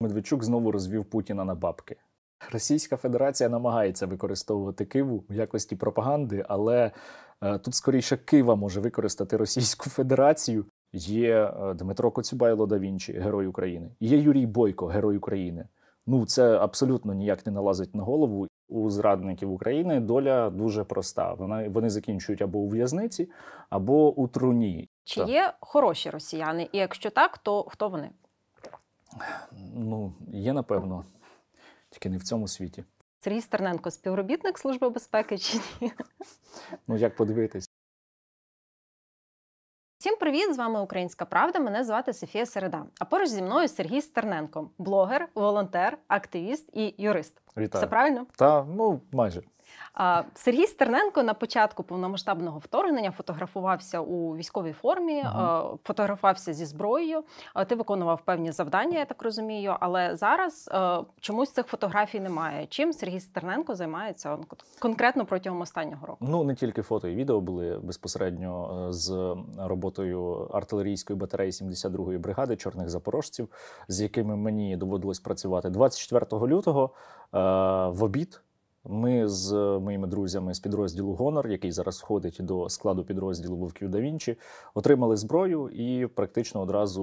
Медведчук знову розвів Путіна на бабки. Російська Федерація намагається використовувати Киву в якості пропаганди, але е, тут скоріше Кива може використати Російську Федерацію. Є е, Дмитро Коцюбайло да Вінчі, герой України. Є Юрій Бойко, герой України. Ну це абсолютно ніяк не налазить на голову. У зрадників України доля дуже проста. Вона вони закінчують або у в'язниці, або у труні. Чи Так. є хороші росіяни? І якщо так, то хто вони? Ну є напевно, тільки не в цьому світі. Сергій Стерненко, співробітник Служби безпеки чи ні? Ну як подивитись? Всім привіт! З вами Українська Правда. Мене звати Софія Середа. А поруч зі мною Сергій Стерненко, блогер, волонтер, активіст і юрист. Вітаю. Все правильно? Та ну майже. Сергій Стерненко на початку повномасштабного вторгнення фотографувався у військовій формі, Мгм. а, фотографувався зі зброєю. Ти виконував певні завдання, я так розумію. Але зараз чомусь цих фотографій немає. Чим Сергій Стерненко займається он, конкретно протягом останнього року? Ну не тільки фото і відео були безпосередньо е, з роботою артилерійської батареї 72-ї бригади чорних запорожців, з якими мені доводилось працювати 24 лютого е, в обід. Ми з моїми друзями з підрозділу Гонор, який зараз входить до складу підрозділу Вовків да Вінчі, отримали зброю і практично одразу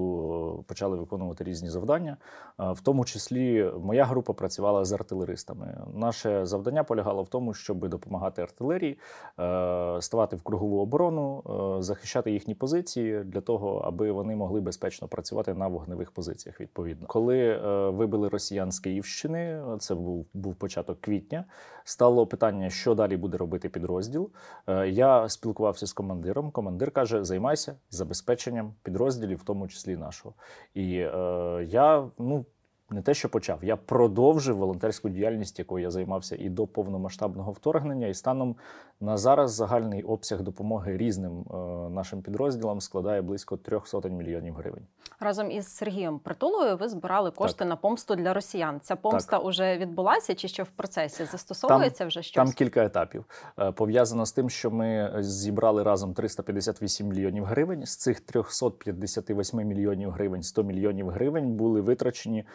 е, почали виконувати різні завдання. Е, В тому числі моя група працювала з артилеристами. Наше завдання полягало в тому, щоб допомагати артилерії, е, ставати в кругову оборону, захищати їхні позиції для того, аби вони могли безпечно працювати на вогневих позиціях. Відповідно, коли вибили росіян з Київщини, це був, був початок квітня. Стало питання, що далі буде робити підрозділ. Е, Я спілкувався з командиром. Командир каже: займайся забезпеченням підрозділів, в тому числі нашого. І е, я ну. Не те, що почав, я продовжив волонтерську діяльність, якою я займався і до повномасштабного вторгнення. І станом на зараз загальний обсяг допомоги різним е, нашим підрозділам складає близько трьох сотень мільйонів гривень. Разом із Сергієм Притулою ви збирали кошти на помсту для росіян. Ця помста вже відбулася чи ще в процесі? Застосовується вже щось? Там кілька етапів. Е, Пов'язано з тим, що ми зібрали разом 358 мільйонів гривень. З цих 358 мільйонів гривень 100 мільйонів гривень були витрачені е,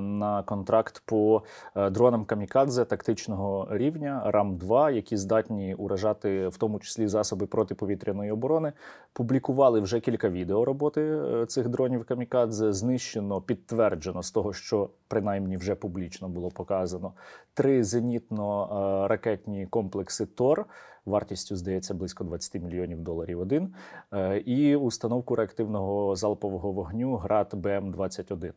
на контракт по е, дронам камікадзе тактичного рівня РАМ-2, які здатні уражати в тому числі засоби протиповітряної оборони. Публікували вже кілька відео роботи е, цих дронів камікадзе. Знищено, підтверджено з того, що принаймні вже публічно було показано три зенітно-ракетні комплекси ТОР. Вартістю здається близько 20 мільйонів доларів один, е, і установку реактивного залпового вогню ГРАД БМ-21. Е,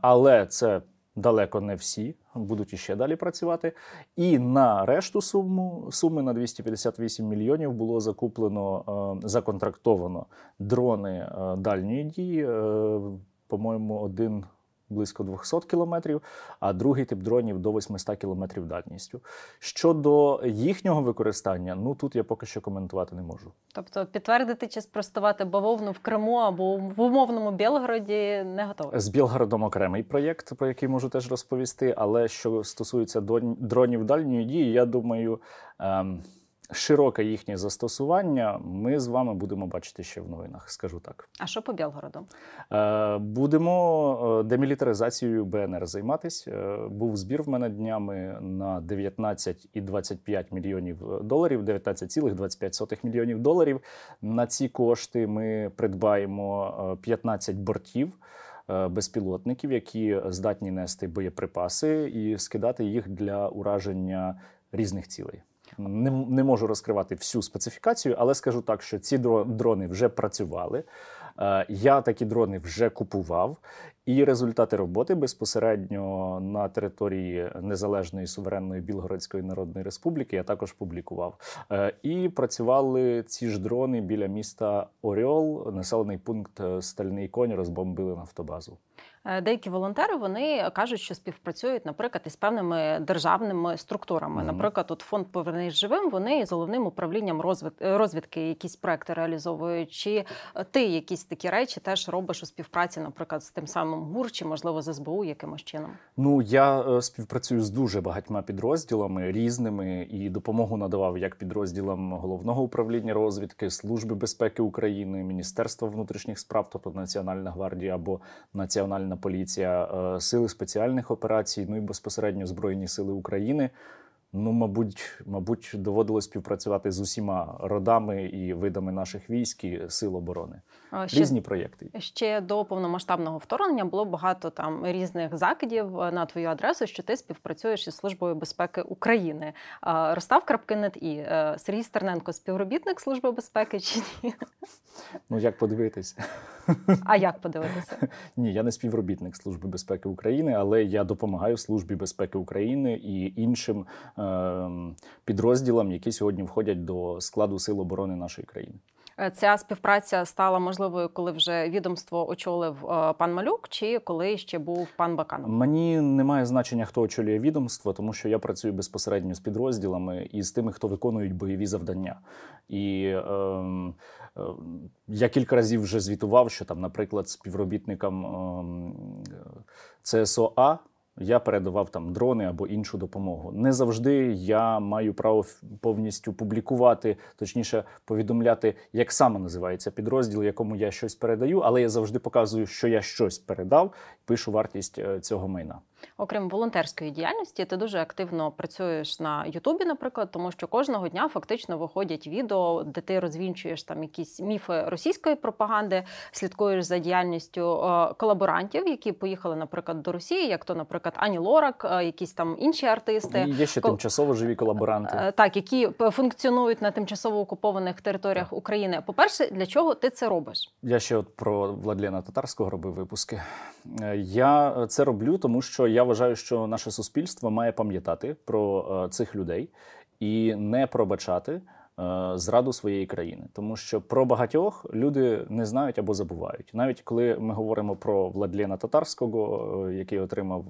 Але це далеко не всі, будуть іще далі працювати. І на решту суму суми на 258 мільйонів було закуплено, е, законтрактовано дрони е, дальньої дії. е, По-моєму, один близько 200 кілометрів, а другий тип дронів до 800 кілометрів дальністю. Щодо їхнього використання, ну тут я поки що коментувати не можу. Тобто підтвердити чи спростувати бавовну в Криму або в умовному Білгороді не готові. З Білгородом окремий проєкт, про який можу теж розповісти. Але що стосується дронів дальньої дії, я думаю, ем, широке їхнє застосування ми з вами будемо бачити ще в новинах, скажу так. А що по Білгороду? Е, Будемо е, демілітаризацією БНР займатись. Е, Був збір в мене днями на 19,25 мільйонів доларів, 19,25 мільйонів доларів. На ці кошти ми придбаємо е, 15 бортів. Безпілотників, які здатні нести боєприпаси і скидати їх для ураження різних цілей. Не, не можу розкривати всю специфікацію, але скажу так, що ці дро- дрони вже працювали. Е, Я такі дрони вже купував, і результати роботи безпосередньо на території незалежної суверенної Білгородської Народної Республіки я також публікував. Е, І працювали ці ж дрони біля міста Оріол, населений пункт е, Стальний Конь, розбомбили нафтобазу. Е, Деякі волонтери вони кажуть, що співпрацюють, наприклад, із певними державними структурами. Мгм. Наприклад, тут фонд «Повернись живим. Вони з головним управлінням розвит... е, розвідки якісь проекти реалізовують. Чи е, ти якісь такі речі теж робиш у співпраці, наприклад, з тим самим ГУР, чи можливо з СБУ якимось чином? Ну я співпрацюю з дуже багатьма підрозділами різними і допомогу надавав як підрозділам головного управління розвідки, Служби безпеки України, Міністерства внутрішніх справ, тобто Національна гвардія або Національна Національна поліція, е, сили спеціальних операцій, ну і безпосередньо Збройні Сили України. Ну, мабуть, мабуть, доводилось співпрацювати з усіма родами і видами наших військ і сил оборони. Ще, Різні проєкти. Ще до повномасштабного вторгнення було багато там різних закидів на твою адресу, що ти співпрацюєш із службою безпеки України. Ростав Крапкинет і е, Сергій Стерненко співробітник служби безпеки чи ні? Ну як подивитися? А як подивитися? Ні, я не співробітник Служби безпеки України, але я допомагаю Службі безпеки України і іншим е, підрозділам, які сьогодні входять до складу сил оборони нашої країни. Е, ця співпраця стала можливою, коли вже відомство очолив е, пан Малюк, чи коли ще був пан Баканов? Мені немає значення, хто очолює відомство, тому що я працюю безпосередньо з підрозділами і з тими, хто виконують бойові завдання. І е, е, я кілька разів вже звітував, що там, наприклад, співробітникам е, ЦСОА я передавав там дрони або іншу допомогу. Не завжди я маю право повністю публікувати, точніше повідомляти, як саме називається підрозділ, якому я щось передаю, але я завжди показую, що я щось передав, пишу вартість е, цього майна. Окрім волонтерської діяльності, ти дуже активно працюєш на Ютубі, наприклад, тому що кожного дня фактично виходять відео, де ти розвінчуєш там якісь міфи російської пропаганди, слідкуєш за діяльністю е, колаборантів, які поїхали, наприклад, до Росії, як то, наприклад, Ані Лорак, е, якісь там інші артисти. І Є ще тимчасово живі колаборанти, е, так які функціонують на тимчасово окупованих територіях так. України. По перше, для чого ти це робиш? Я ще от про Владлена Татарського робив випуски. Я це роблю, тому що я вважаю, що наше суспільство має пам'ятати про е, цих людей і не пробачати. Е, зраду своєї країни, тому що про багатьох люди не знають або забувають. Навіть коли ми говоримо про Владлена Татарського, е, який отримав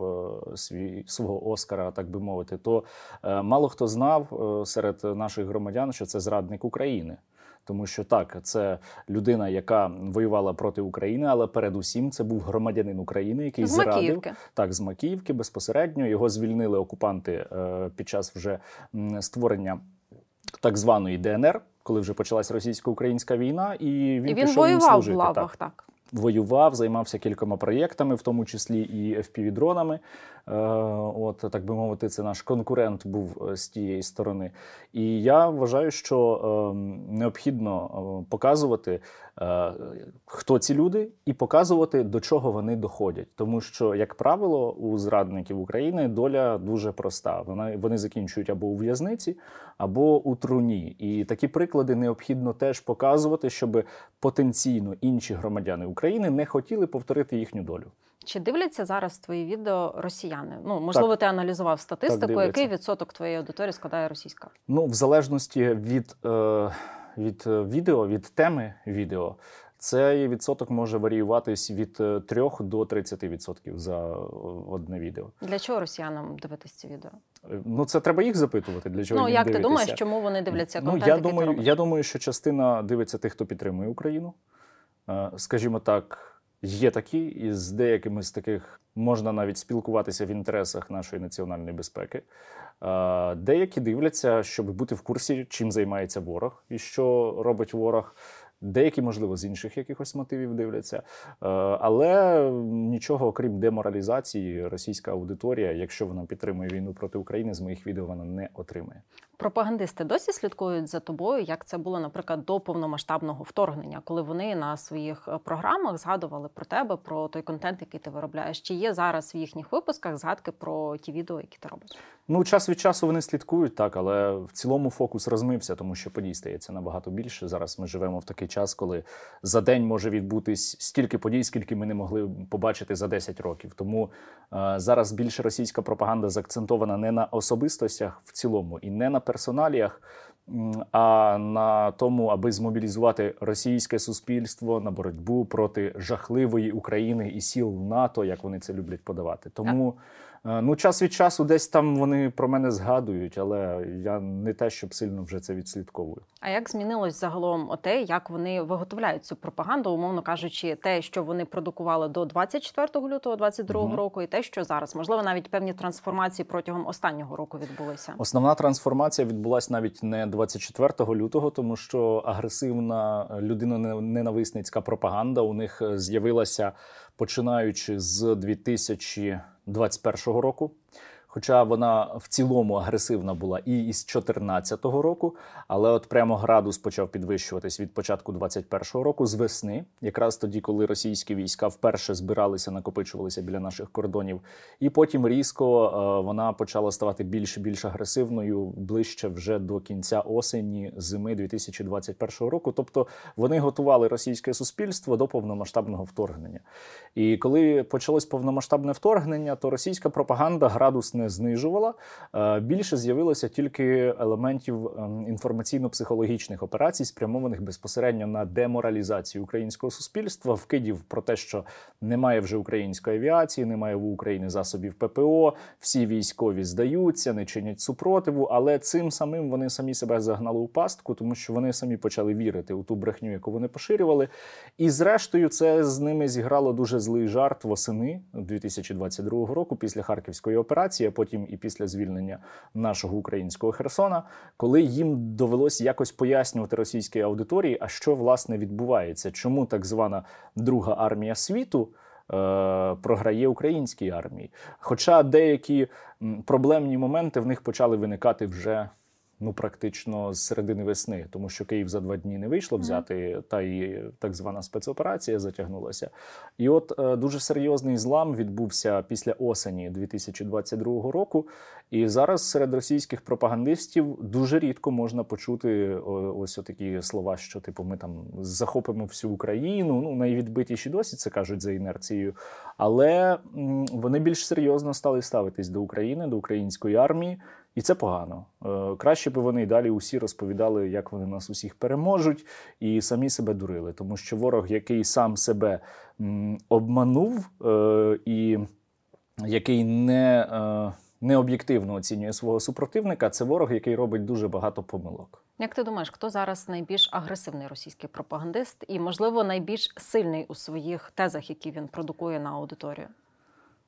свій свого Оскара, так би мовити, то мало хто знав серед наших громадян, що це зрадник України. Тому що так, це людина, яка воювала проти України, але передусім це був громадянин України, який з зрадив Макіївки. так з Макіївки безпосередньо. Його звільнили окупанти е, під час вже створення так званої ДНР, коли вже почалась російсько-українська війна, і він і він пішов воював служити, в лавах. Так. так. Воював, займався кількома проєктами, в тому числі і FPV-дронами. Е, от так би мовити, це наш конкурент був е, з тієї сторони. І я вважаю, що ем, необхідно е, показувати, хто ці люди, і показувати, до чого вони доходять. Тому що, як правило, у зрадників України доля дуже проста. Вони, вони закінчують або у в'язниці, або у труні. І такі приклади необхідно теж показувати, щоб потенційно інші громадяни України не хотіли повторити їхню долю. Чи дивляться зараз твої відео росіяни? Ну можливо, так. ти аналізував статистику, так, який відсоток твоєї аудиторії складає російська? Ну, в залежності від, е, від е, відео, від теми відео, цей відсоток може варіюватись від 3 е, до 30% за одне відео. Для чого росіянам дивитися ці відео? Ну це треба їх запитувати. Для чого ну їм як дивитися. ти думаєш, чому вони дивляться контент? Ну я думаю, я думаю, що частина дивиться тих, хто підтримує Україну, скажімо так. Є такі, і з деякими з таких можна навіть спілкуватися в інтересах нашої національної безпеки. Деякі дивляться, щоб бути в курсі, чим займається ворог і що робить ворог. Деякі, можливо, з інших якихось мотивів дивляться, е, але нічого, окрім деморалізації, російська аудиторія, якщо вона підтримує війну проти України, з моїх відео вона не отримує. Пропагандисти досі слідкують за тобою, як це було, наприклад, до повномасштабного вторгнення, коли вони на своїх е, програмах згадували про тебе, про той контент, який ти виробляєш. Чи є зараз в їхніх випусках згадки про ті відео, які ти робиш? Ну, час від часу вони слідкують так, але в цілому фокус розмився, тому що подій стається набагато більше. Зараз ми живемо в такий час, коли за день може відбутись стільки подій, скільки ми не могли побачити за 10 років. Тому е, зараз більше російська пропаганда заакцентована не на особистостях в цілому і не на персоналіях. А на тому, аби змобілізувати російське суспільство на боротьбу проти жахливої України і сіл НАТО, як вони це люблять подавати, тому Е, ну, час від часу десь там вони про мене згадують, але я не те, щоб сильно вже це відслідковую. А як змінилось загалом те, як вони виготовляють цю пропаганду, умовно кажучи, те, що вони продукували до 24 лютого 22 угу. року, і те, що зараз можливо навіть певні трансформації протягом останнього року відбулися? Основна трансформація відбулася навіть не 24 лютого, тому що агресивна людиноненависницька пропаганда у них з'явилася починаючи з 2021 року хоча вона в цілому агресивна була і із 2014 року, але от прямо градус почав підвищуватись від початку 2021 року з весни, якраз тоді, коли російські війська вперше збиралися, накопичувалися біля наших кордонів, і потім різко е, вона почала ставати більш і більш агресивною ближче вже до кінця осені зими 2021 року. Тобто вони готували російське суспільство до повномасштабного вторгнення. І коли почалось повномасштабне вторгнення, то російська пропаганда градус не не знижувала. Е, більше з'явилося тільки елементів ем, інформаційно-психологічних операцій, спрямованих безпосередньо на деморалізацію українського суспільства, вкидів про те, що немає вже української авіації, немає в Україні засобів ППО, всі військові здаються, не чинять супротиву, але цим самим вони самі себе загнали у пастку, тому що вони самі почали вірити у ту брехню, яку вони поширювали. І зрештою, це з ними зіграло дуже злий жарт восени 2022 року після харківської операції потім і після звільнення нашого українського Херсона, коли їм довелося якось пояснювати російській аудиторії, а що власне відбувається, чому так звана Друга армія світу. Е, програє українській армії, хоча деякі проблемні моменти в них почали виникати вже ну практично з середини весни, тому що Київ за два дні не вийшло взяти, та й так звана спецоперація затягнулася. І от е, дуже серйозний злам відбувся після осені 2022 року. І зараз серед російських пропагандистів дуже рідко можна почути ось такі слова, що типу ми там захопимо всю Україну. Ну найвідбитіші досі це кажуть за інерцією, але м, вони більш серйозно стали ставитись до України, до української армії. І це погано. Е, краще би вони далі усі розповідали, як вони нас усіх переможуть, і самі себе дурили. Тому що ворог, який сам себе обманув е, і який не е, об'єктивно оцінює свого супротивника, це ворог, який робить дуже багато помилок. Як ти думаєш, хто зараз найбільш агресивний російський пропагандист і, можливо, найбільш сильний у своїх тезах, які він продукує на аудиторію?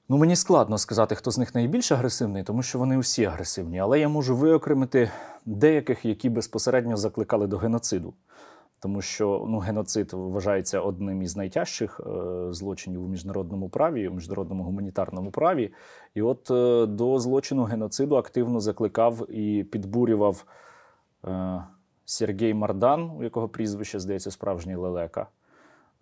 Ну, мені складно сказати, хто з них найбільш агресивний, тому що вони усі агресивні. Але я можу виокремити деяких, які безпосередньо закликали до геноциду. Тому що ну, геноцид вважається одним із найтяжчих е, злочинів у міжнародному праві, у міжнародному гуманітарному праві. І от е, до злочину геноциду активно закликав і підбурював е, Сергій Мардан, у якого прізвище здається справжній лелека.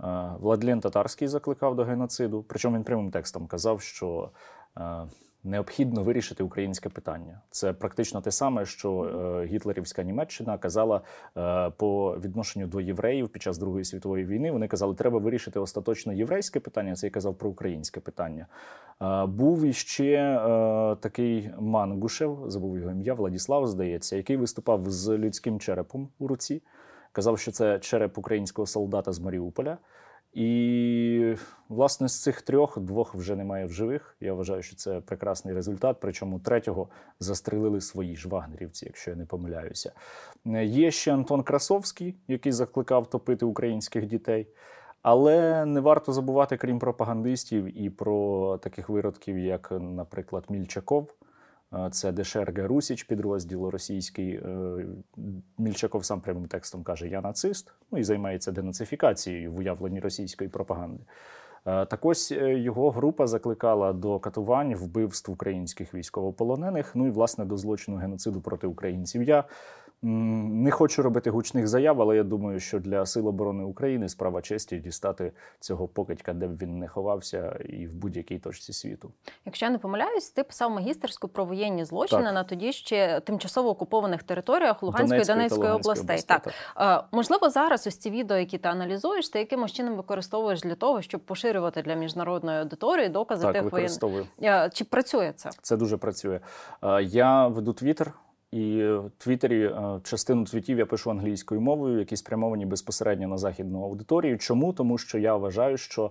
Е, Владлен Татарський закликав до геноциду. Причому він прямим текстом казав, що е, необхідно вирішити українське питання. Це практично те саме, що е, гітлерівська Німеччина казала по відношенню до євреїв під час Другої світової війни. Вони казали, треба вирішити остаточно єврейське питання. Це я казав про українське питання. Був іще такий Мангушев, забув його ім'я, Владіслав, здається, який виступав з людським черепом у руці. Казав, що це череп українського солдата з Маріуполя. І, власне, з цих трьох двох вже немає в живих. Я вважаю, що це прекрасний результат. Причому третього застрелили свої ж вагнерівці, якщо я не помиляюся. Є ще Антон Красовський, який закликав топити українських дітей. Але не варто забувати, крім пропагандистів, і про таких виродків, як, наприклад, Мільчаков. Це Дешерге Русіч, підрозділ російський. Е, Мільчаков сам прямим текстом каже: Я нацист, ну і займається денацифікацією в уявленні російської пропаганди. Е, так ось е, його група закликала до катувань, вбивств українських військовополонених, ну і власне до злочину геноциду проти українців. Я не хочу робити гучних заяв, але я думаю, що для Сил оборони України справа честі дістати цього покидька, де б він не ховався, і в будь-якій точці світу. Якщо я не помиляюсь, ти писав магістерську про воєнні злочини так. на тоді ще тимчасово окупованих територіях Луганської і Донецької областей. областей. Так. так можливо, зараз ось ці відео, які ти аналізуєш, ти якимось чином використовуєш для того, щоб поширювати для міжнародної аудиторії докази так, тих воєнних. Чи працює це? Це дуже працює. Я веду твіттер. І в Твіттері е, частину твітів я пишу англійською мовою, які спрямовані безпосередньо на західну аудиторію. Чому? Тому що я вважаю, що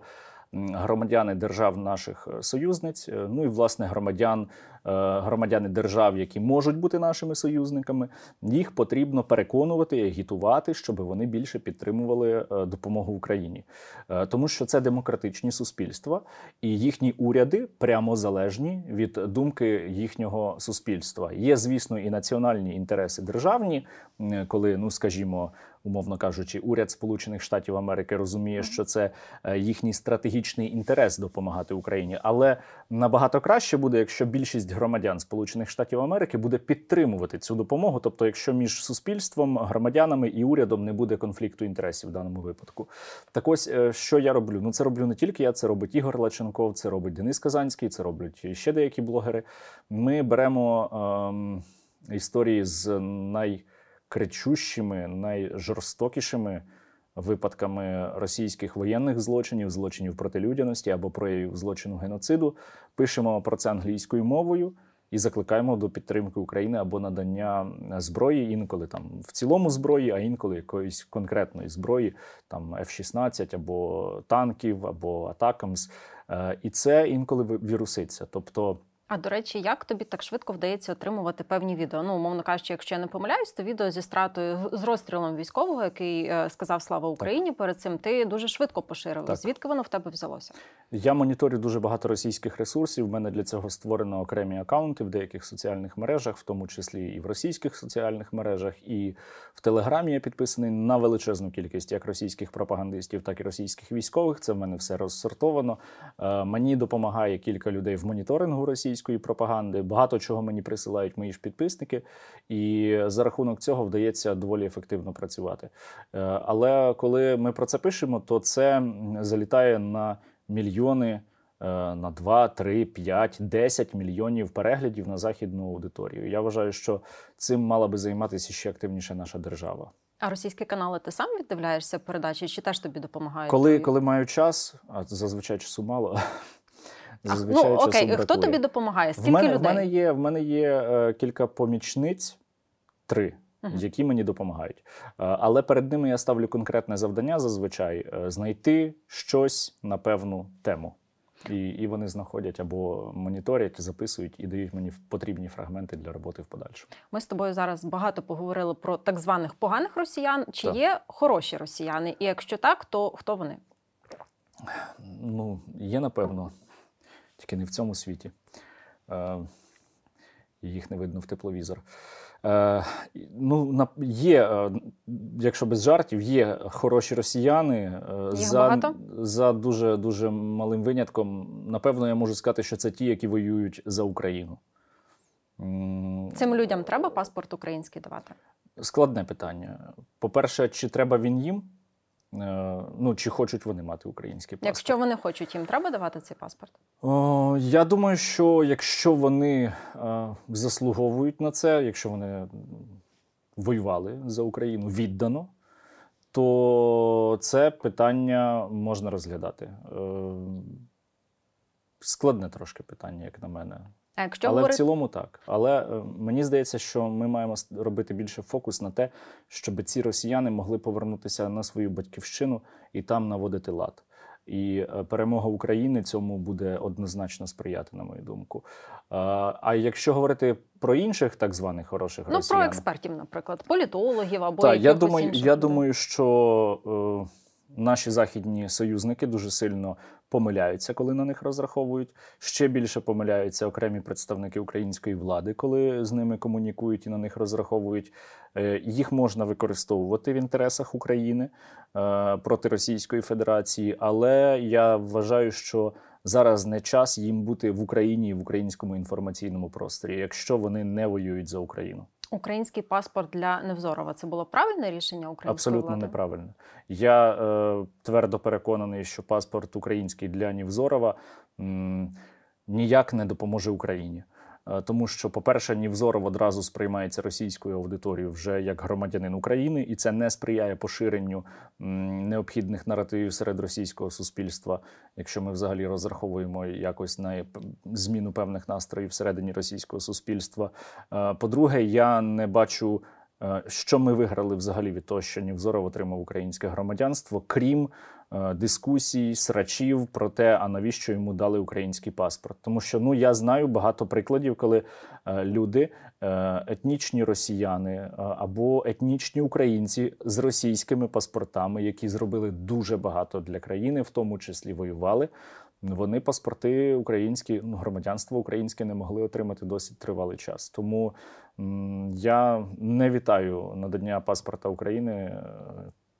громадяни держав наших союзниць, ну і власне громадян Е, громадяни держав, які можуть бути нашими союзниками, їх потрібно переконувати і агітувати, щоб вони більше підтримували е, допомогу Україні, е, тому що це демократичні суспільства, і їхні уряди прямо залежні від думки їхнього суспільства. Є, звісно, і національні інтереси державні, коли, ну скажімо умовно кажучи, уряд Сполучених Штатів Америки розуміє, що це е, їхній стратегічний інтерес допомагати Україні, але набагато краще буде, якщо більшість громадян Сполучених Штатів Америки буде підтримувати цю допомогу. Тобто, якщо між суспільством, громадянами і урядом не буде конфлікту інтересів в даному випадку. Так ось е, що я роблю? Ну це роблю не тільки я, це робить Ігор Лаченков, це робить Денис Казанський, це роблять ще деякі блогери. Ми беремо ем, історії з най кричущими, найжорстокішими випадками російських воєнних злочинів, злочинів проти людяності або проявів злочину геноциду. Пишемо про це англійською мовою. І закликаємо до підтримки України або надання зброї, інколи там в цілому зброї, а інколи якоїсь конкретної зброї, там F-16 або танків, або Атакамс. Е, і це інколи віруситься. Тобто а до речі, як тобі так швидко вдається отримувати певні відео? Ну, умовно кажучи, якщо я не помиляюсь, то відео зі стратою з розстрілом військового, який е, сказав Слава Україні. Так. Перед цим ти дуже швидко поширив. Так. Звідки воно в тебе взялося? Я моніторю дуже багато російських ресурсів. У мене для цього створено окремі акаунти в деяких соціальних мережах, в тому числі і в російських соціальних мережах, і в Телеграмі я підписаний на величезну кількість як російських пропагандистів, так і російських військових. Це в мене все розсортовано. Е, мені допомагає кілька людей в моніторингу російських російської пропаганди. Багато чого мені присилають мої ж підписники, і за рахунок цього вдається доволі ефективно працювати. Е, але коли ми про це пишемо, то це залітає на мільйони. Е, на 2, 3, 5, 10 мільйонів переглядів на західну аудиторію. Я вважаю, що цим мала би займатися ще активніше наша держава. А російські канали ти сам віддивляєшся передачі? Чи теж тобі допомагають? Коли коли маю час, а зазвичай часу мало. Зазвичай ну, окей, хто тобі допомагає? Скільки в мене, людей? В мене є в мене є е, кілька помічниць, три, uh-huh. які мені допомагають. Е, але перед ними я ставлю конкретне завдання зазвичай е, знайти щось на певну тему. І і вони знаходять або моніторять, записують і дають мені потрібні фрагменти для роботи в подальшому. Ми з тобою зараз багато поговорили про так званих поганих росіян. Чи так. є хороші росіяни? І якщо так, то хто вони? Ну, є напевно тільки не в цьому світі. Е, їх не видно в тепловізор. Е, ну, Є, е, якщо без жартів, є хороші росіяни Їх за багато? за дуже дуже малим винятком. Напевно, я можу сказати, що це ті, які воюють за Україну. Цим людям треба паспорт український давати? Складне питання. По-перше, чи треба він їм? Е, ну, чи хочуть вони мати український паспорт. Якщо вони хочуть, їм треба давати цей паспорт? О, Я думаю, що якщо вони е, заслуговують на це, якщо вони воювали за Україну віддано, то це питання можна розглядати. Е, складне трошки питання, як на мене. А якщо Але говорити... в цілому так. Але е, мені здається, що ми маємо робити більше фокус на те, щоб ці росіяни могли повернутися на свою батьківщину і там наводити лад. І е, перемога України цьому буде однозначно сприяти, на мою думку. А якщо говорити про інших так званих хороших ну, росіян... про експертів, наприклад, політологів або так, я думаю, інших я думаю, що. Наші західні союзники дуже сильно помиляються, коли на них розраховують. Ще більше помиляються окремі представники української влади, коли з ними комунікують і на них розраховують. Е, їх можна використовувати в інтересах України е, проти Російської Федерації, але я вважаю, що зараз не час їм бути в Україні і в українському інформаційному просторі, якщо вони не воюють за Україну. Український паспорт для Невзорова це було правильне рішення української Абсолютно влади? неправильно. Я е, твердо переконаний, що паспорт український для Невзорова м, ніяк не допоможе Україні. Е, тому що, по-перше, Нівзоров одразу сприймається російською аудиторією вже як громадянин України, і це не сприяє поширенню необхідних наративів серед російського суспільства, якщо ми взагалі розраховуємо якось на зміну певних настроїв всередині російського суспільства. Е, по-друге, я не бачу Е, що ми виграли взагалі від того, що Нівзоров отримав українське громадянство, крім дискусій, срачів про те, а навіщо йому дали український паспорт? Тому що ну я знаю багато прикладів, коли е, люди, етнічні росіяни або етнічні українці з російськими паспортами, які зробили дуже багато для країни, в тому числі воювали. Вони паспорти українські, ну, громадянство українське не могли отримати досить тривалий час. Тому я не вітаю надання паспорта України е,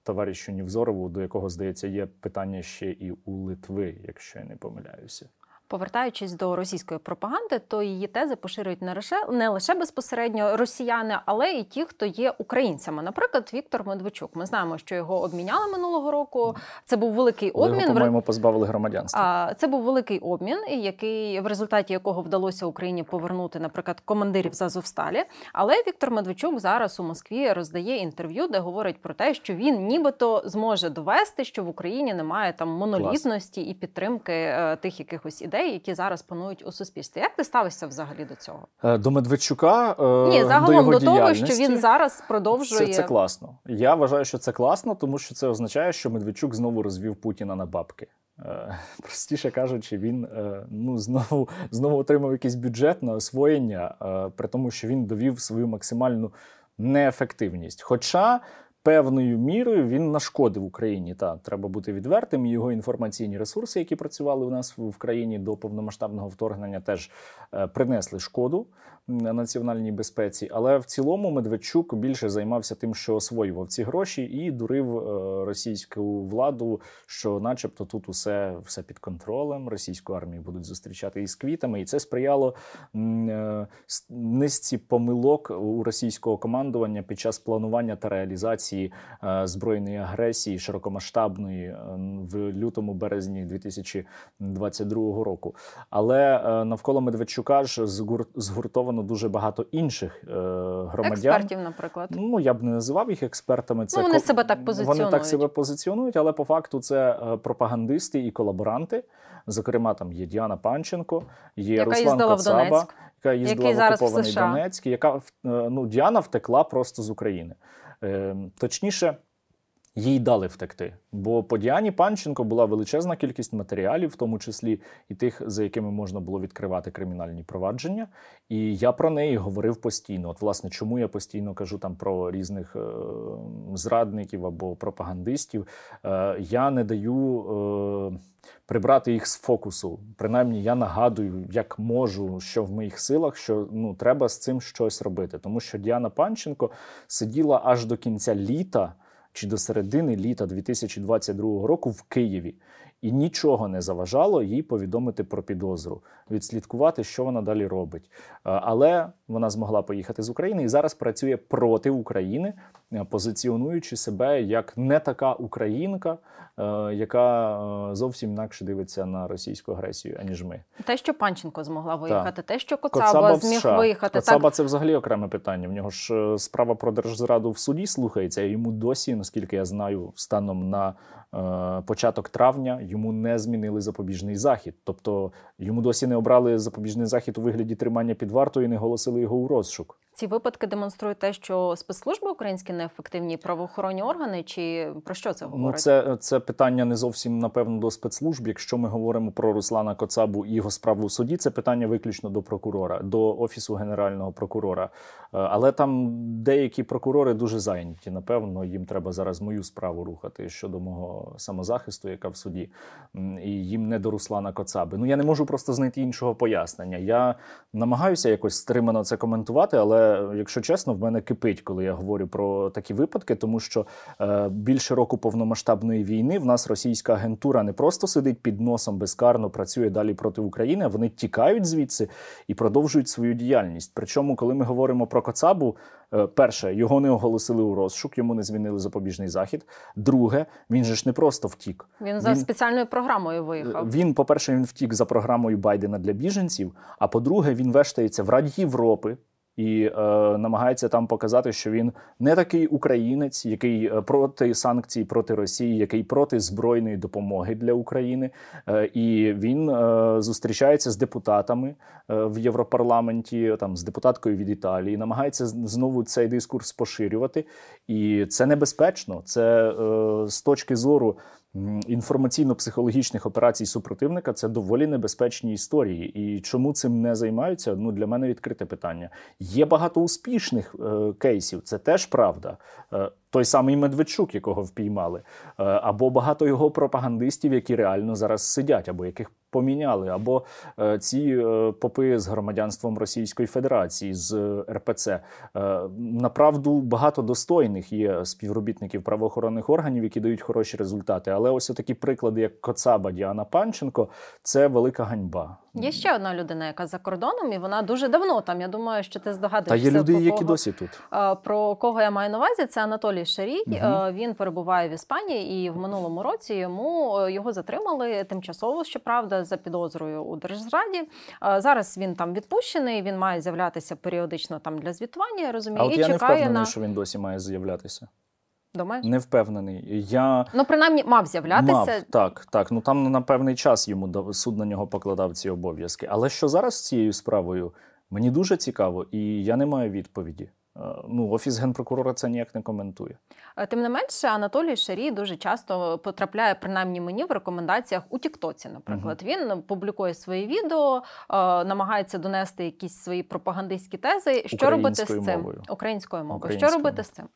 товаришу Нівзорову, до якого здається є питання ще і у Литви, якщо я не помиляюся. Повертаючись до російської пропаганди, то її тези поширюють не лише не лише безпосередньо росіяни, але і ті, хто є українцями. Наприклад, Віктор Медведчук. Ми знаємо, що його обміняли минулого року. Це був великий обмін. Його, по-моєму, позбавили громадянства. Це був великий обмін, який в результаті якого вдалося Україні повернути, наприклад, командирів з Азовсталі. Але Віктор Медведчук зараз у Москві роздає інтерв'ю, де говорить про те, що він нібито зможе довести, що в Україні немає там монолітності Клас. і підтримки е, тих якихось ідей ідей, які зараз панують у суспільстві. Як ти ставишся взагалі до цього? Е, до Медведчука е, Ні, загалом до, його до того, що він зараз продовжує це, це класно. Я вважаю, що це класно, тому що це означає, що Медведчук знову розвів Путіна на бабки. Е, простіше кажучи, він ну знову знову отримав якийсь бюджет на освоєння, при тому, що він довів свою максимальну неефективність. Хоча певною мірою він нашкодив Україні. Та треба бути відвертим. Його інформаційні ресурси, які працювали у нас в країні до повномасштабного вторгнення, теж е, принесли шкоду національній безпеці. Але в цілому Медведчук більше займався тим, що освоював ці гроші, і дурив е, російську владу, що, начебто, тут усе все під контролем. Російську армію будуть зустрічати із квітами, і це сприяло е, низці помилок у російського командування під час планування та реалізації е, збройної агресії широкомасштабної в лютому березні 2022 року. Але навколо Медведчука ж згуртовано зареєстровано дуже багато інших е, громадян. Експертів, наприклад. Ну я б не називав їх експертами. Це ну, вони себе так позиціонують. Вони так себе позиціонують, але по факту це е, пропагандисти і колаборанти. Зокрема, там є Діана Панченко, є яка Руслан Кацаба, в яка їздила Який в окупований Донецьк, яка е, ну Діана втекла просто з України. Е, Точніше. Їй дали втекти, бо по Діані Панченко була величезна кількість матеріалів, в тому числі і тих, за якими можна було відкривати кримінальні провадження. І я про неї говорив постійно. От, власне, чому я постійно кажу там про різних е- зрадників або пропагандистів. Е- Я не даю е- прибрати їх з фокусу. Принаймні, я нагадую, як можу, що в моїх силах, що ну треба з цим щось робити, тому що Діана Панченко сиділа аж до кінця літа чи до середини літа 2022 року в Києві, і нічого не заважало їй повідомити про підозру, відслідкувати, що вона далі робить. Але вона змогла поїхати з України і зараз працює проти України, позиціонуючи себе як не така українка, яка зовсім інакше дивиться на російську агресію, аніж ми. Те, що Панченко змогла виїхати, так. те, що Коцаба, Коцаба зміг США. виїхати. Коцаба так. це взагалі окреме питання. В нього ж е, справа про держзраду в суді слухається. Йому досі, наскільки я знаю, станом на Е, початок травня йому не змінили запобіжний захід, тобто йому досі не обрали запобіжний захід у вигляді тримання під вартою і не голосили його у розшук. Ці випадки демонструють те, що спецслужби українські неефективні правоохоронні органи, чи про що це ну, говорить? Ну, це це питання не зовсім напевно до спецслужб. Якщо ми говоримо про Руслана Коцабу і його справу в суді, це питання виключно до прокурора, до офісу генерального прокурора. Е, але там деякі прокурори дуже зайняті. Напевно, їм треба зараз мою справу рухати щодо мого самозахисту, яка в суді, і їм не до Руслана Коцаби. Ну я не можу просто знайти іншого пояснення. Я намагаюся якось стримано це коментувати, але якщо чесно, в мене кипить, коли я говорю про такі випадки, тому що е, більше року повномасштабної війни в нас російська агентура не просто сидить під носом безкарно, працює далі проти України. а Вони тікають звідси і продовжують свою діяльність. Причому, коли ми говоримо про Коцабу, е, перше його не оголосили у розшук, йому не змінили запобіжний захід. Друге, він же ж не просто втік. Він за він, спеціальною програмою виїхав. Він, по перше, він втік за програмою Байдена для біженців. А по-друге, він вештається в Раді Європи і е, намагається там показати, що він не такий українець, який е, проти санкцій проти Росії, який проти збройної допомоги для України. Е, і він е, зустрічається з депутатами е, в Європарламенті, там з депутаткою від Італії, намагається знову цей дискурс поширювати, і це небезпечно. Це е, з точки зору інформаційно-психологічних операцій супротивника це доволі небезпечні історії. І чому цим не займаються? Ну для мене відкрите питання. Є багато успішних е, кейсів, це теж правда. Е, той самий Медведчук, якого впіймали, е, або багато його пропагандистів, які реально зараз сидять, або яких поміняли, або е, ці е, попи з громадянством Російської Федерації з РПЦ. Направду багато достойних є співробітників правоохоронних органів, які дають хороші результати. Але ось такі приклади, як Коцаба Діана Панченко, це велика ганьба. Є ще одна людина, яка за кордоном, і вона дуже давно там. Я думаю, що ти здогадуєшся. Та є люди, про які кого, досі тут. Про кого я маю на увазі? Це Анатолій Шарій. Угу. Він перебуває в Іспанії, і в минулому році йому е, його затримали тимчасово, щоправда, за підозрою у держзраді. Зараз він там відпущений. Він має з'являтися періодично там для звітування. Я розумію, а от і я чекає не впевнений, на... що він досі має з'являтися. Думаєш? Не впевнений. Я ну принаймні мав з'являтися. Мав, Так, так. Ну там на певний час йому суд на нього покладав ці обов'язки. Але що зараз з цією справою мені дуже цікаво, і я не маю відповіді. Е, ну, офіс генпрокурора це ніяк не коментує. Е, тим не менше, Анатолій Шарій дуже часто потрапляє, принаймні мені в рекомендаціях у Тіктоці. Наприклад, угу. він публікує свої відео, е, намагається донести якісь свої пропагандистські тези. Що робити з цим мовою. українською мовою? Українською. Що робити з цим?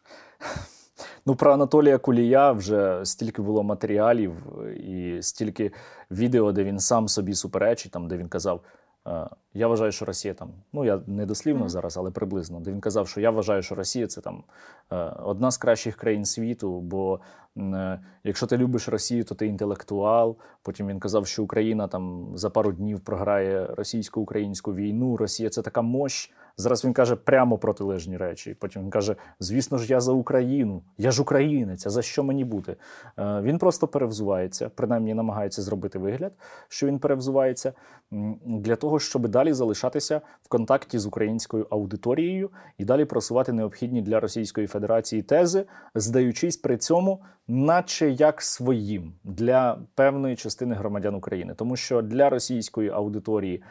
Ну, про Анатолія Кулія вже стільки було матеріалів і стільки відео, де він сам собі суперечить, там де він казав. Е, я вважаю, що Росія там, ну я не дослівно зараз, але приблизно, де він казав, що я вважаю, що Росія це там е, одна з кращих країн світу. Бо якщо ти любиш Росію, то ти інтелектуал. Потім він казав, що Україна там за пару днів програє російсько-українську війну. Росія це така мощь. Зараз він каже прямо протилежні речі. Потім він каже: Звісно ж, я за Україну, я ж українець, а за що мені бути? Е, він просто перевзувається, принаймні намагається зробити вигляд, що він перевзувається для того, щоб далі залишатися в контакті з українською аудиторією і далі просувати необхідні для Російської Федерації тези, здаючись при цьому, наче як своїм для певної частини громадян України, тому що для російської аудиторії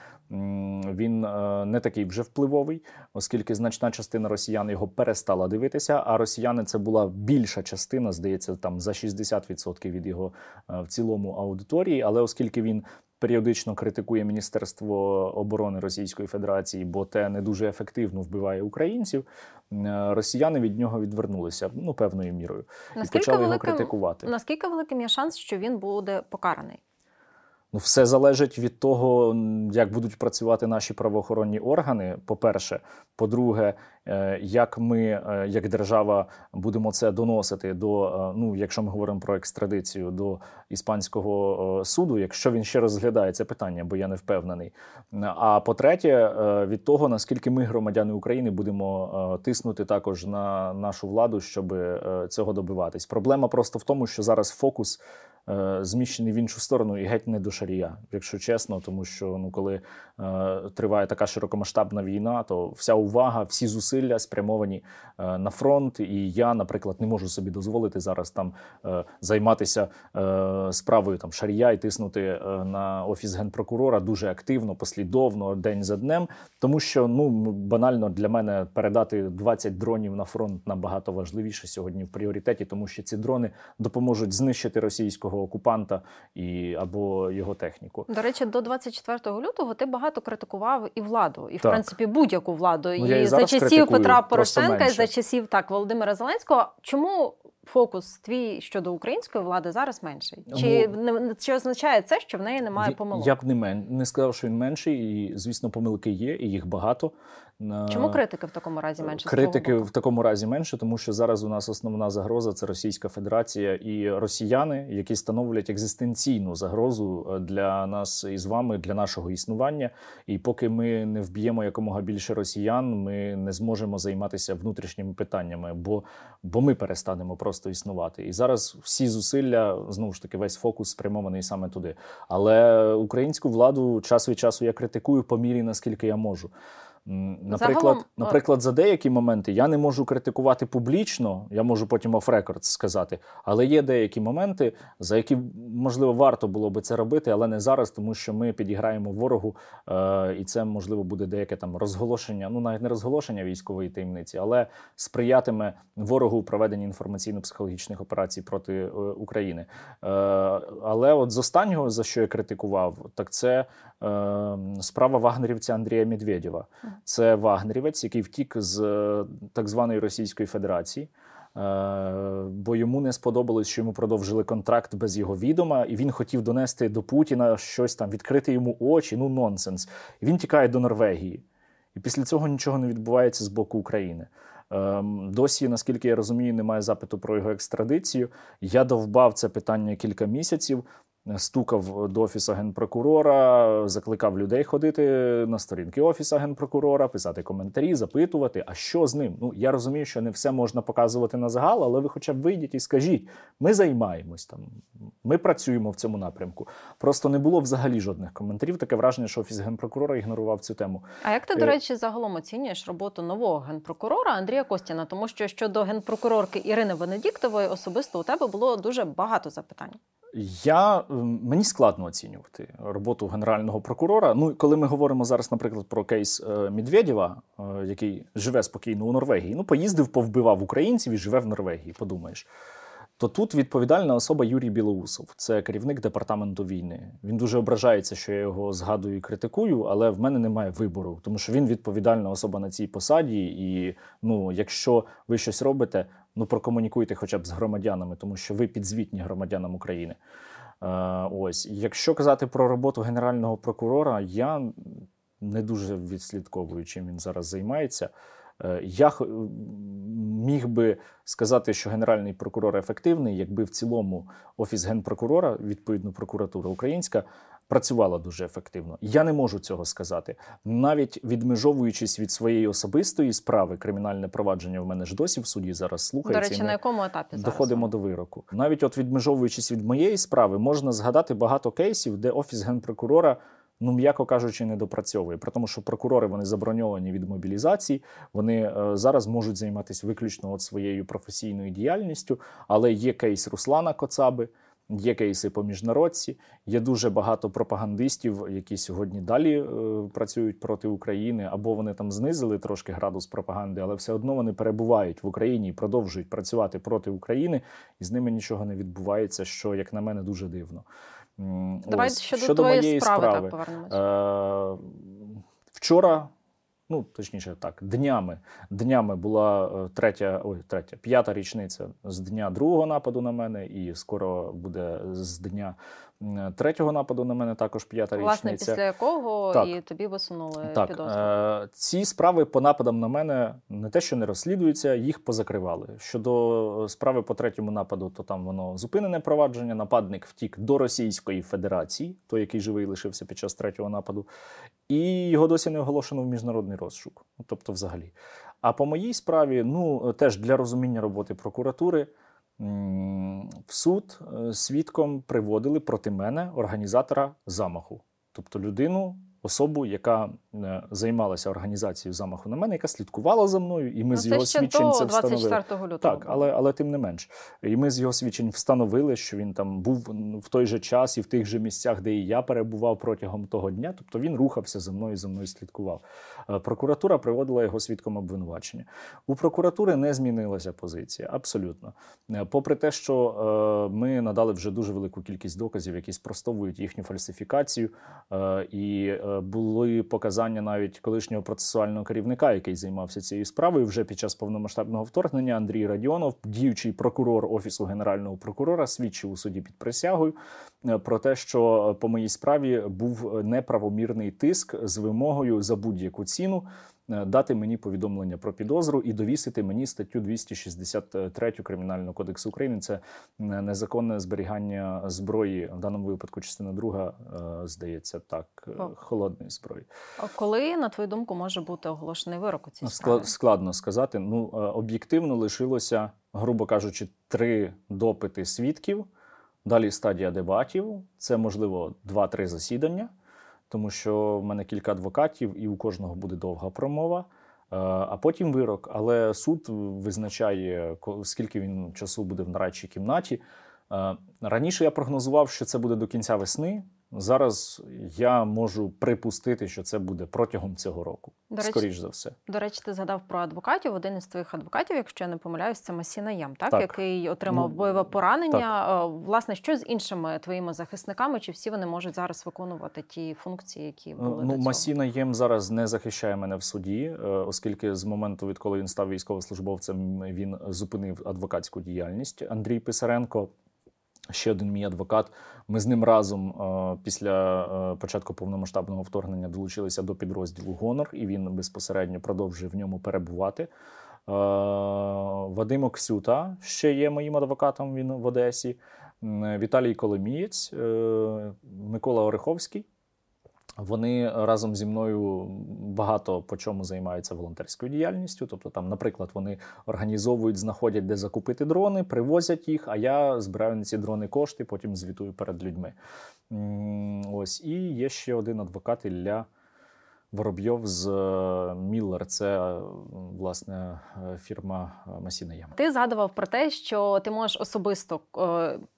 він е, не такий вже впливовий, оскільки значна частина росіян його перестала дивитися. А росіяни це була більша частина, здається, там за 60% від його е, в цілому аудиторії. Але оскільки він періодично критикує Міністерство оборони Російської Федерації, бо те не дуже ефективно вбиває українців. Е, росіяни від нього відвернулися ну певною мірою наскільки і почали великим, його критикувати. Наскільки великим є шанс, що він буде покараний? Ну, все залежить від того, як будуть працювати наші правоохоронні органи. По-перше, по-друге, е, як ми, е, як держава, будемо це доносити до е, ну, якщо ми говоримо про екстрадицію до іспанського суду, якщо він ще розглядає це питання, бо я не впевнений. А по-третє, від того наскільки ми, громадяни України, будемо тиснути також на нашу владу, щоб цього добиватись. Проблема просто в тому, що зараз фокус. Зміщений в іншу сторону і геть не до шарія, якщо чесно, тому що ну коли е, триває така широкомасштабна війна, то вся увага, всі зусилля спрямовані е, на фронт. І я, наприклад, не можу собі дозволити зараз там е, займатися е, справою там шарія і тиснути на офіс генпрокурора дуже активно, послідовно, день за днем, тому що ну банально для мене передати 20 дронів на фронт набагато важливіше сьогодні в пріоритеті, тому що ці дрони допоможуть знищити російського окупанта і або його техніку. До речі, до 24 лютого ти багато критикував і владу, і в так. принципі будь-яку владу. Ну, і, і за часів критикую, Петра Порошенка, і за часів так Володимира Зеленського. Чому фокус твій щодо української влади зараз менший? Чи ну, чи означає це, що в неї немає помилок? Я б не мен не сказав, що він менший, і звісно, помилки є, і їх багато. Чому критики в такому разі менше? Критики в такому разі менше, тому що зараз у нас основна загроза це Російська Федерація і росіяни, які становлять екзистенційну загрозу е, для нас і з вами, для нашого існування. І поки ми не вб'ємо якомога більше росіян, ми не зможемо займатися внутрішніми питаннями, бо бо ми перестанемо просто існувати. І зараз всі зусилля знову ж таки весь фокус спрямований саме туди. Але українську владу час від часу я критикую по мірі наскільки я можу. Наприклад, Загалом... наприклад, за деякі моменти я не можу критикувати публічно, я можу потім оф-рекорд сказати, але є деякі моменти, за які можливо варто було би це робити, але не зараз, тому що ми підіграємо ворогу, е- і це можливо буде деяке там розголошення, ну навіть не розголошення військової таємниці, але сприятиме ворогу у проведенні інформаційно-психологічних операцій проти е- України. Е- Але от з останнього за що я критикував, так це справа вагнерівця Андрія Медведєва. Це Вагнерівець, який втік з е, так званої Російської Федерації. Е, бо йому не сподобалось, що йому продовжили контракт без його відома, і він хотів донести до Путіна щось там, відкрити йому очі. Ну нонсенс. І він тікає до Норвегії. І після цього нічого не відбувається з боку України. Ем, досі, наскільки я розумію, немає запиту про його екстрадицію. Я довбав це питання кілька місяців стукав до офісу генпрокурора, закликав людей ходити на сторінки офісу генпрокурора, писати коментарі, запитувати, а що з ним. Ну я розумію, що не все можна показувати на загал, але ви, хоча б вийдіть і скажіть, ми займаємось там, ми працюємо в цьому напрямку. Просто не було взагалі жодних коментарів. Таке враження, що офіс генпрокурора ігнорував цю тему. А як ти, до е, речі, загалом оцінюєш роботу нового генпрокурора Андрія Костіна? Тому що щодо генпрокурорки Ірини Венедіктової особисто у тебе було дуже багато запитань. Я ем, мені складно оцінювати роботу генерального прокурора. Ну коли ми говоримо зараз, наприклад, про кейс е, Медведєва, е, який живе спокійно у Норвегії, ну поїздив, повбивав українців і живе в Норвегії. Подумаєш то тут відповідальна особа Юрій Білоусов, це керівник департаменту війни. Він дуже ображається, що я його згадую і критикую, але в мене немає вибору, тому що він відповідальна особа на цій посаді. І ну, якщо ви щось робите, ну прокомунікуйте хоча б з громадянами, тому що ви підзвітні громадянам України. Е, ось, якщо казати про роботу генерального прокурора, я не дуже відслідковую, чим він зараз займається. Е, я міг би сказати, що генеральний прокурор ефективний, якби в цілому офіс генпрокурора, відповідно прокуратура українська, працювала дуже ефективно. Я не можу цього сказати. Навіть відмежовуючись від своєї особистої справи, кримінальне провадження в мене ж досі в суді зараз слухається. До речі, на якому етапі зараз? доходимо до вироку? Навіть от відмежовуючись від моєї справи, можна згадати багато кейсів, де офіс генпрокурора ну м'яко кажучи, не допрацьовує. При тому, що прокурори вони заброньовані від мобілізації, вони е, зараз можуть займатися виключно от своєю професійною діяльністю, але є кейс Руслана Коцаби. Є кейси по міжнародці, є дуже багато пропагандистів, які сьогодні далі е, працюють проти України, або вони там знизили трошки градус пропаганди, але все одно вони перебувають в Україні і продовжують працювати проти України, і з ними нічого не відбувається, що як на мене дуже дивно. Давай Ось. щодо, щодо твоєї моєї справи, справи так повернемося. Е, Вчора, ну точніше, так, днями днями була е, третя, ой, третя, п'ята річниця з дня другого нападу на мене, і скоро буде з дня Третього нападу на мене також п'ята річниця. Власне, після якого так. і тобі висунули так. підозру. Е, ці справи по нападам на мене не те, що не розслідуються, їх позакривали. Щодо справи по третьому нападу, то там воно зупинене провадження. Нападник втік до Російської Федерації, той, який живий лишився під час третього нападу, і його досі не оголошено в міжнародний розшук. Тобто, взагалі. А по моїй справі, ну теж для розуміння роботи прокуратури в суд е, свідком приводили проти мене організатора замаху, тобто людину, особу, яка е, займалася організацією замаху на мене, яка слідкувала за мною, і ми ну, з його свідчень це встановили. лютого. Так, але але тим не менш. І ми з його свідчень встановили, що він там був в той же час і в тих же місцях, де і я перебував протягом того дня. Тобто він рухався за мною, за мною слідкував. Е, прокуратура приводила його свідком обвинувачення. У прокуратури не змінилася позиція. Абсолютно. Е, попри те, що ми надали вже дуже велику кількість доказів, які спростовують їхню фальсифікацію. і були показання навіть колишнього процесуального керівника, який займався цією справою вже під час повномасштабного вторгнення. Андрій Радіонов, діючий прокурор офісу генерального прокурора, свідчив у суді під присягою е, про те, що по моїй справі був неправомірний тиск з вимогою за будь-яку ціну. Е, дати мені повідомлення про підозру і довісити мені статтю 263 кримінального кодексу України. Це незаконне зберігання зброї в даному випадку. Частина друга е, здається так, е, холодної зброї. А коли на твою думку може бути оголошений вирок у цій справі? складно сказати. Ну об'єктивно лишилося, грубо кажучи, три допити свідків. Далі стадія дебатів. Це можливо два-три засідання. Тому що в мене кілька адвокатів, і у кожного буде довга промова. А потім вирок. Але суд визначає, скільки він часу буде в нарадчій кімнаті. Раніше я прогнозував, що це буде до кінця весни. Зараз я можу припустити, що це буде протягом цього року. До речі, Скоріш за все. До речі, ти згадав про адвокатів. Один із твоїх адвокатів, якщо я не помиляюсь, це Масіна Ям, так? так який отримав ну, бойове поранення. Так. Е, власне, що з іншими твоїми захисниками? Чи всі вони можуть зараз виконувати ті функції, які е, були ну, до цього? Масіна Єм зараз не захищає мене в суді, е, оскільки з моменту, відколи він став військовослужбовцем, він зупинив адвокатську діяльність. Андрій Писаренко. Ще один мій адвокат. Ми з ним разом е, після е, початку повномасштабного вторгнення долучилися до підрозділу Гонор, і він безпосередньо продовжує в ньому перебувати. Е, Вадим Оксюта ще є моїм адвокатом. Він в Одесі. Віталій Коломієць, Микола Ореховський. Вони разом зі мною багато по чому займаються волонтерською діяльністю. Тобто, там, наприклад, вони організовують, знаходять, де закупити дрони, привозять їх. А я збираю на ці дрони кошти, потім звітую перед людьми. Ось і є ще один адвокат Ілля Воробйов з е, Міллер. Це е, власне е, фірма Масіна Яма. Ти згадував про те, що ти можеш особисто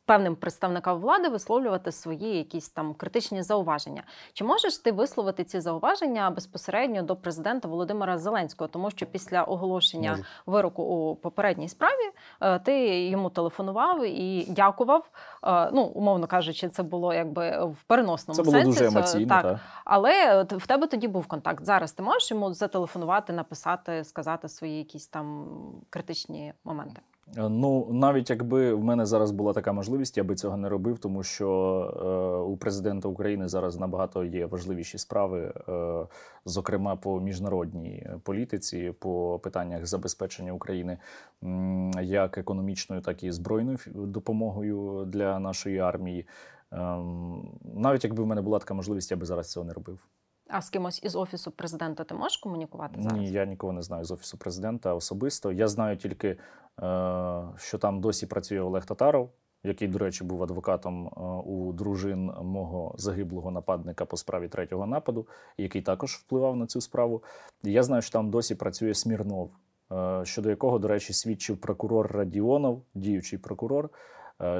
певним представникам влади висловлювати свої якісь там критичні зауваження. Чи можеш ти висловити ці зауваження безпосередньо до президента Володимира Зеленського? Тому що після оголошення Можу. вироку у попередній справі е, ти йому телефонував і дякував. Е, ну, умовно кажучи, це було якби в переносному це було сенсі. дуже емоційно, так. так. Але в тебе тоді був контакт. Зараз ти можеш йому зателефонувати, написати, сказати свої якісь там критичні моменти. Е, ну, навіть якби в мене зараз була така можливість, я би цього не робив, тому що е, у президента України зараз набагато є важливіші справи, е, зокрема по міжнародній політиці, по питаннях забезпечення України як економічною, так і збройною допомогою для нашої армії. Е, навіть якби в мене була така можливість, я би зараз цього не робив. А з кимось із офісу президента ти можеш комунікувати зараз? Ні, я нікого не знаю з офісу президента особисто. Я знаю тільки, е, що там досі працює Олег Татаров, який, до речі, був адвокатом е, у дружин мого загиблого нападника по справі третього нападу, який також впливав на цю справу. Я знаю, що там досі працює Смірнов, е, щодо якого, до речі, свідчив прокурор Радіонов, діючий прокурор,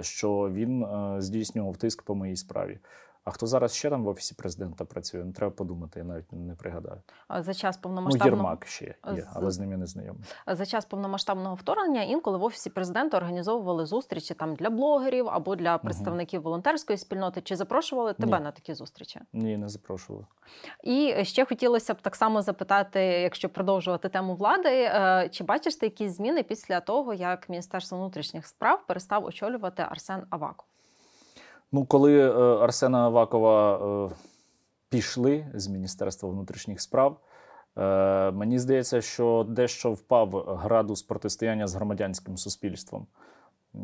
що він здійснював тиск по моїй справі. А хто зараз ще там в офісі президента працює? Не треба подумати, я навіть не пригадаю. За час повномасштабного Ну, Єрмак ще є, але з ним я не знайомий. За час повномасштабного вторгнення інколи в офісі президента організовували зустрічі там для блогерів або для представників угу. волонтерської спільноти. Чи запрошували тебе Ні. на такі зустрічі? Ні, не запрошували. І ще хотілося б так само запитати, якщо продовжувати тему влади, е, чи бачиш ти якісь зміни після того, як Міністерство внутрішніх справ перестав очолювати Арсен Аваков? Ну, коли е, Арсена Авакова е, пішли з Міністерства внутрішніх справ, е, мені здається, що дещо впав градус протистояння з громадянським суспільством.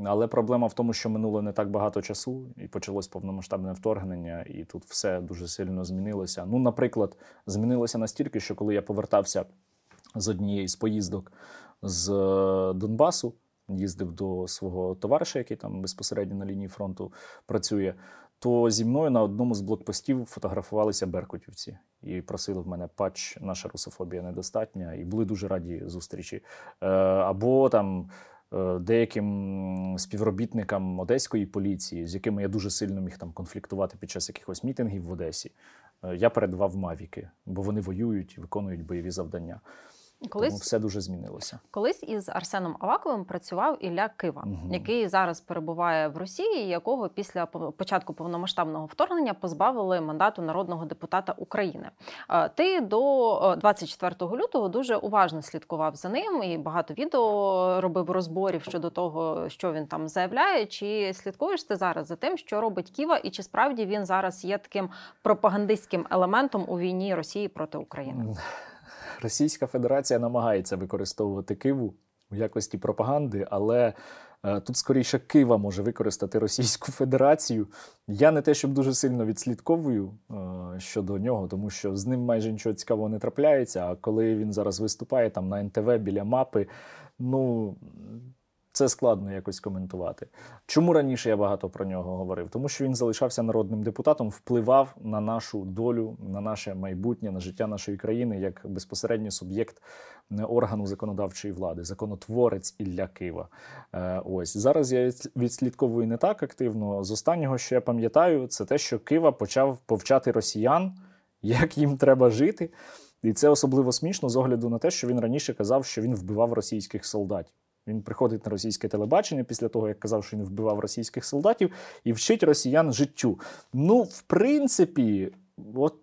Але проблема в тому, що минуло не так багато часу, і почалось повномасштабне вторгнення, і тут все дуже сильно змінилося. Ну, наприклад, змінилося настільки, що коли я повертався з однієї з поїздок з Донбасу, їздив до свого товариша, який там безпосередньо на лінії фронту працює. То зі мною на одному з блокпостів фотографувалися беркутівці і просили в мене патч, наша русофобія недостатня, і були дуже раді зустрічі. Е, або там е, деяким співробітникам одеської поліції, з якими я дуже сильно міг там конфліктувати під час якихось мітингів в Одесі, е, я передавав мавіки, бо вони воюють і виконують бойові завдання. Колись Тому все дуже змінилося. Колись із Арсеном Аваковим працював Ілля Кива, угу. який зараз перебуває в Росії, якого після початку повномасштабного вторгнення позбавили мандату народного депутата України. Ти до 24 лютого дуже уважно слідкував за ним і багато відео робив розборів щодо того, що він там заявляє. Чи слідкуєш ти зараз за тим, що робить Ківа, і чи справді він зараз є таким пропагандистським елементом у війні Росії проти України? Російська Федерація намагається використовувати Киву в якості пропаганди, але е, тут скоріше Кива може використати Російську Федерацію. Я не те, щоб дуже сильно відслідковую е, щодо нього, тому що з ним майже нічого цікавого не трапляється. А коли він зараз виступає там на НТВ біля мапи, ну Це складно якось коментувати. Чому раніше я багато про нього говорив? Тому що він залишався народним депутатом, впливав на нашу долю, на наше майбутнє, на життя нашої країни як безпосередньо суб'єкт органу законодавчої влади, законотворець Ілля Кива. Е, ось зараз я відслідковую не так активно. З останнього, що я пам'ятаю, це те, що Кива почав повчати росіян, як їм треба жити. І це особливо смішно з огляду на те, що він раніше казав, що він вбивав російських солдатів. Він приходить на російське телебачення після того, як казав, що він вбивав російських солдатів, і вчить росіян життю. Ну, в принципі, от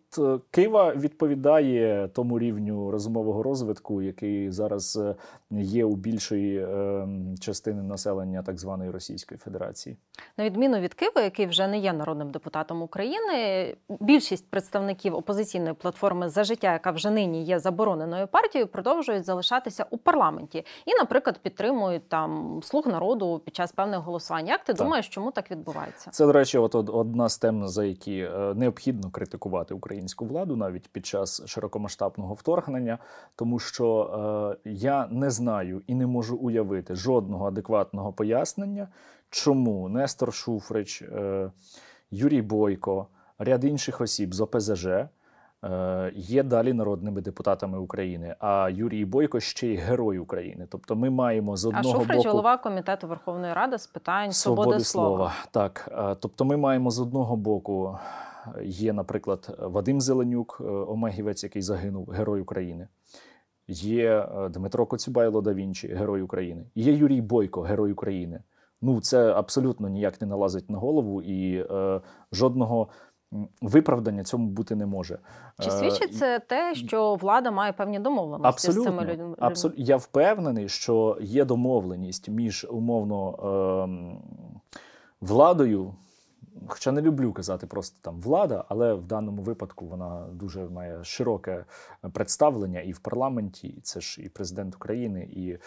Кива відповідає тому рівню розумового розвитку, який зараз е, є у більшої е, частини населення так званої Російської Федерації. На відміну від Києва, який вже не є народним депутатом України, більшість представників опозиційної платформи за життя, яка вже нині є забороненою партією, продовжують залишатися у парламенті і, наприклад, підтримують там слуг народу під час певних голосувань. Як ти так. думаєш, чому так відбувається? Це до речі, от одна з тем, за які е, необхідно критикувати українську владу навіть під час широкомасштабного вторгнення, тому що е, я не знаю і не можу уявити жодного адекватного пояснення, чому Нестор Шуфрич, е, Юрій Бойко, ряд інших осіб з ОПЗЖ. Е, є далі народними депутатами України, а Юрій Бойко ще й герой України. Тобто, ми маємо з одного а Шуфрич, боку... голова комітету Верховної Ради з питань свободи, свободи слова. слова. Так, е, тобто, ми маємо з одного боку є, наприклад, Вадим Зеленюк, Омегівець, який загинув, герой України є е, Дмитро Коцюбайло да Вінчі, герой України, є Юрій Бойко, герой України. Ну це абсолютно ніяк не налазить на голову і е, жодного. Виправдання цьому бути не може. Чи свідчить це те, що влада має певні домовленості абсолютно, з цими людьми? Абсолютно. Я впевнений, що є домовленість між умовно е, владою, Хоча не люблю казати просто там влада, але в даному випадку вона дуже має широке представлення і в парламенті, і це ж і президент України, і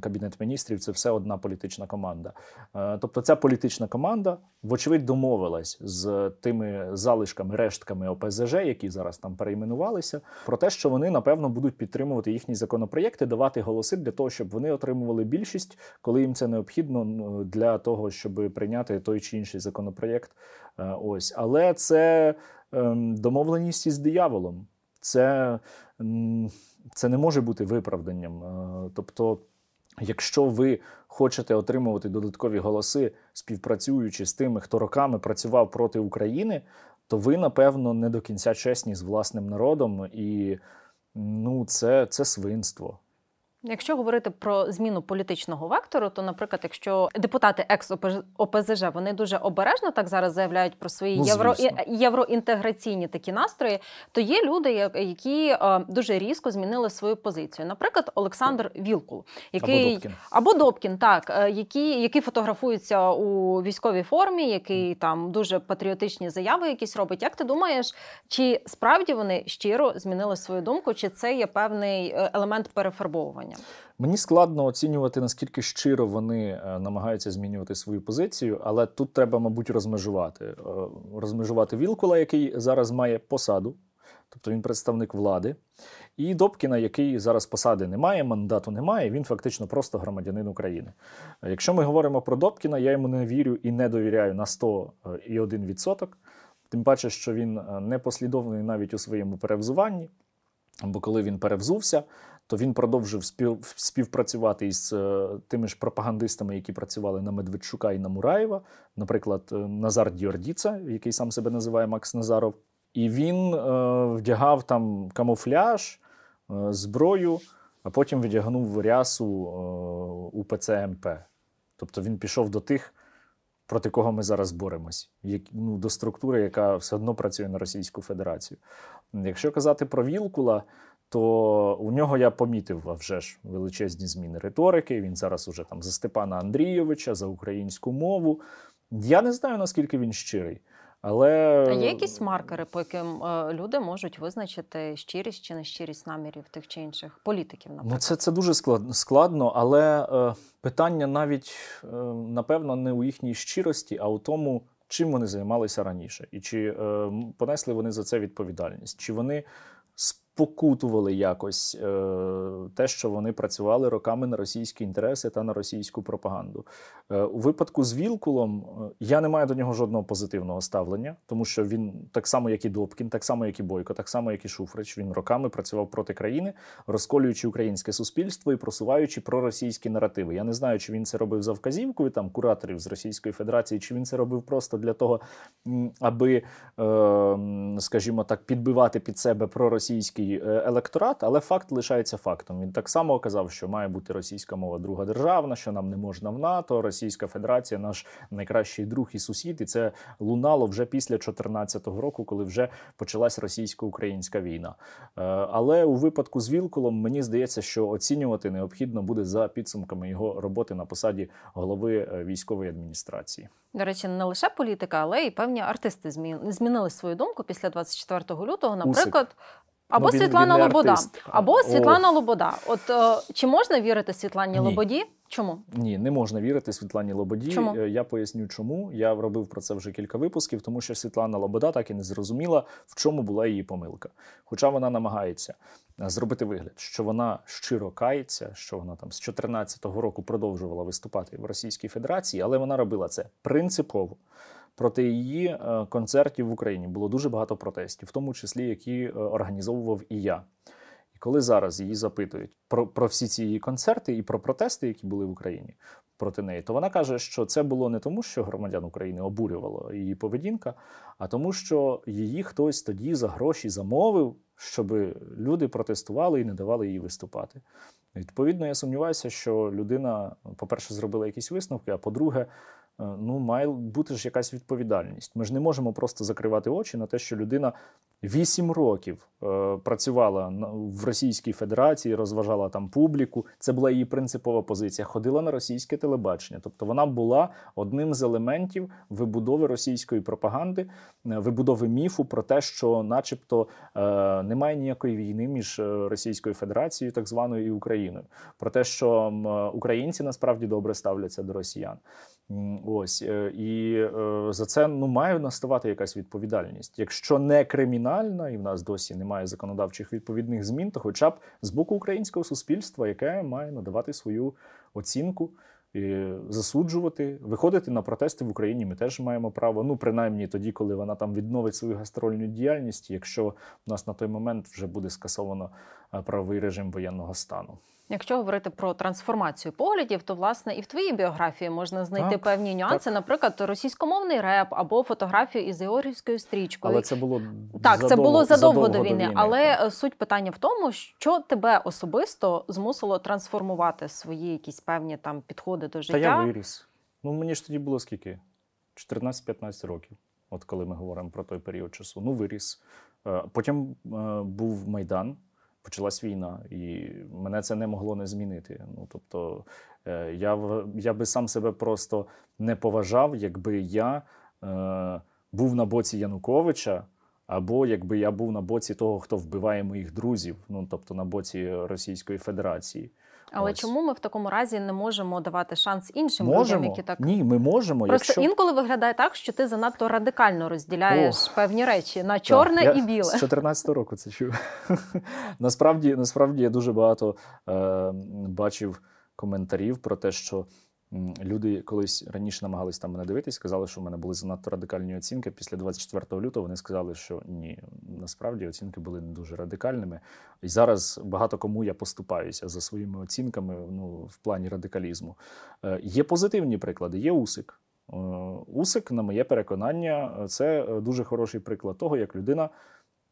кабінет міністрів це все одна політична команда. Е, тобто, ця політична команда, вочевидь, домовилась з тими залишками, рештками ОПЗЖ, які зараз там перейменувалися, про те, що вони напевно будуть підтримувати їхні законопроєкти, давати голоси для того, щоб вони отримували більшість, коли їм це необхідно для того, щоб прийняти той чи інший законопроєкт. Е, ось, але це ем, домовленість із дияволом. Це це не може бути виправданням. Е, тобто, якщо ви хочете отримувати додаткові голоси, співпрацюючи з тими, хто роками працював проти України, то ви, напевно, не до кінця чесні з власним народом, і ну, це, це свинство. Якщо говорити про зміну політичного вектору, то, наприклад, якщо депутати екс ОПЗЖ, вони дуже обережно так зараз заявляють про свої ну, євро євроінтеграційні такі настрої, то є люди, які е, дуже різко змінили свою позицію. Наприклад, Олександр Вілкул, який або Добкін, або Добкін так, е, які, які фотографуються у військовій формі, який там дуже патріотичні заяви якісь робить. Як ти думаєш, чи справді вони щиро змінили свою думку, чи це є певний е, елемент перефарбовування? Питання. Мені складно оцінювати, наскільки щиро вони е, намагаються змінювати свою позицію, але тут треба, мабуть, розмежувати. Е, розмежувати Вілкула, який зараз має посаду, тобто він представник влади, і Добкіна, який зараз посади не має, мандату немає, він фактично просто громадянин України. Якщо ми говоримо про Добкіна, я йому не вірю і не довіряю на 101%. Тим паче, що він е, не послідовний навіть у своєму перевзуванні. Бо коли він перевзувся, то він продовжив спів, співпрацювати із е, тими ж пропагандистами, які працювали на Медведчука і на Мураєва, наприклад, е, Назар Діордіца, який сам себе називає Макс Назаров. І він е, вдягав там камуфляж, е, зброю, а потім вдягнув рясу е, у ПЦМП. Тобто він пішов до тих, проти кого ми зараз боремось, як, ну, до структури, яка все одно працює на Російську Федерацію. Якщо казати про Вілкула, то у нього я помітив вже ж величезні зміни риторики. Він зараз уже там за Степана Андрійовича, за українську мову. Я не знаю, наскільки він щирий. Але а є якісь маркери, по яким е, люди можуть визначити щирість чи нещирість намірів тих чи інших політиків? Наприклад? Ну це це дуже складно, але е, питання навіть е, напевно не у їхній щирості, а у тому, чим вони займалися раніше, і чи е, понесли вони за це відповідальність, чи вони спокутували якось е, те, що вони працювали роками на російські інтереси та на російську пропаганду. Е, у випадку з Вілкулом е, я не маю до нього жодного позитивного ставлення, тому що він так само, як і Добкін, так само, як і Бойко, так само, як і Шуфрич. Він роками працював проти країни, розколюючи українське суспільство і просуваючи проросійські наративи. Я не знаю, чи він це робив за вказівкою там кураторів з Російської Федерації, чи він це робив просто для того, аби, скажімо так, підбивати під себе проросійський е, електорат, але факт лишається фактом. Він так само казав, що має бути російська мова друга державна, що нам не можна в НАТО. Російська Федерація наш найкращий друг і сусід, і це лунало вже після 2014 року, коли вже почалась російсько-українська війна. Е, але у випадку з Вілкулом мені здається, що оцінювати необхідно буде за підсумками його роботи на посаді голови е, військової адміністрації. До речі, не лише політика, але й певні артисти змінили свою думку після 24 лютого. Наприклад. Або ну, він, Світлана він Лобода, артист. або О. Світлана Лобода. От е, чи можна вірити Світлані Ні. Лободі? Чому ні, не можна вірити Світлані Лободі. Чому? Е, я поясню, чому я робив про це вже кілька випусків, тому що Світлана Лобода так і не зрозуміла, в чому була її помилка. Хоча вона намагається е, зробити вигляд, що вона щиро кається, що вона там з 2014 року продовжувала виступати в Російській Федерації, але вона робила це принципово. Проти її е, концертів в Україні було дуже багато протестів, в тому числі які організовував і я І коли зараз її запитують про про всі ці її концерти і про протести, які були в Україні проти неї, то вона каже, що це було не тому, що громадян України обурювало її поведінка, а тому, що її хтось тоді за гроші замовив, щоб люди протестували і не давали їй виступати. Відповідно, я сумніваюся, що людина, по-перше, зробила якісь висновки, а по-друге, Е, ну, має бути ж якась відповідальність. Ми ж не можемо просто закривати очі на те, що людина вісім років е, працювала в Російській Федерації, розважала там публіку. Це була її принципова позиція. Ходила на російське телебачення. Тобто вона була одним з елементів вибудови російської пропаганди, е, вибудови міфу про те, що, начебто, е, немає ніякої війни між е, Російською Федерацією, так званою і Україною, про те, що українці насправді добре ставляться до росіян. Ось е, і е, за це ну має наставати якась відповідальність. Якщо не кримінальна, і в нас досі немає законодавчих відповідних змін, то хоча б з боку українського суспільства, яке має надавати свою оцінку. І засуджувати, виходити на протести в Україні. Ми теж маємо право. Ну, принаймні тоді, коли вона там відновить свою гастрольну діяльність, якщо в нас на той момент вже буде скасовано е, правовий режим воєнного стану. Якщо говорити про трансформацію поглядів, то власне і в твоїй біографії можна знайти так, певні нюанси, так. наприклад, російськомовний реп або фотографію із Георгівською стрічкою. Але це було так, задовго, це було задовго, задовго до війни. війни але так. суть питання в тому, що тебе особисто змусило трансформувати свої якісь певні там підходи до життя. Та я виріс. Ну мені ж тоді було скільки? 14-15 років. От коли ми говоримо про той період часу. Ну, виріс. Е, потім е, був майдан почалась війна, і мене це не могло не змінити. Ну тобто е, я я би сам себе просто не поважав, якби я е, був на боці Януковича. Або якби я був на боці того, хто вбиває моїх друзів, ну тобто на боці Російської Федерації. Але Ось. чому ми в такому разі не можемо давати шанс іншим можемо. людям, які так ні, ми можемо. Просто якщо... інколи виглядає так, що ти занадто радикально розділяєш О, певні речі на чорне так, і біле. З 14 року це чую. насправді, насправді я дуже багато е, бачив коментарів про те, що Люди колись раніше намагались там мене дивитись, сказали, що в мене були занадто радикальні оцінки. Після 24 лютого вони сказали, що ні, насправді оцінки були не дуже радикальними. І зараз багато кому я поступаюся за своїми оцінками ну, в плані радикалізму. Е, є позитивні приклади, є Усик. Е, Усик, на моє переконання, це дуже хороший приклад того, як людина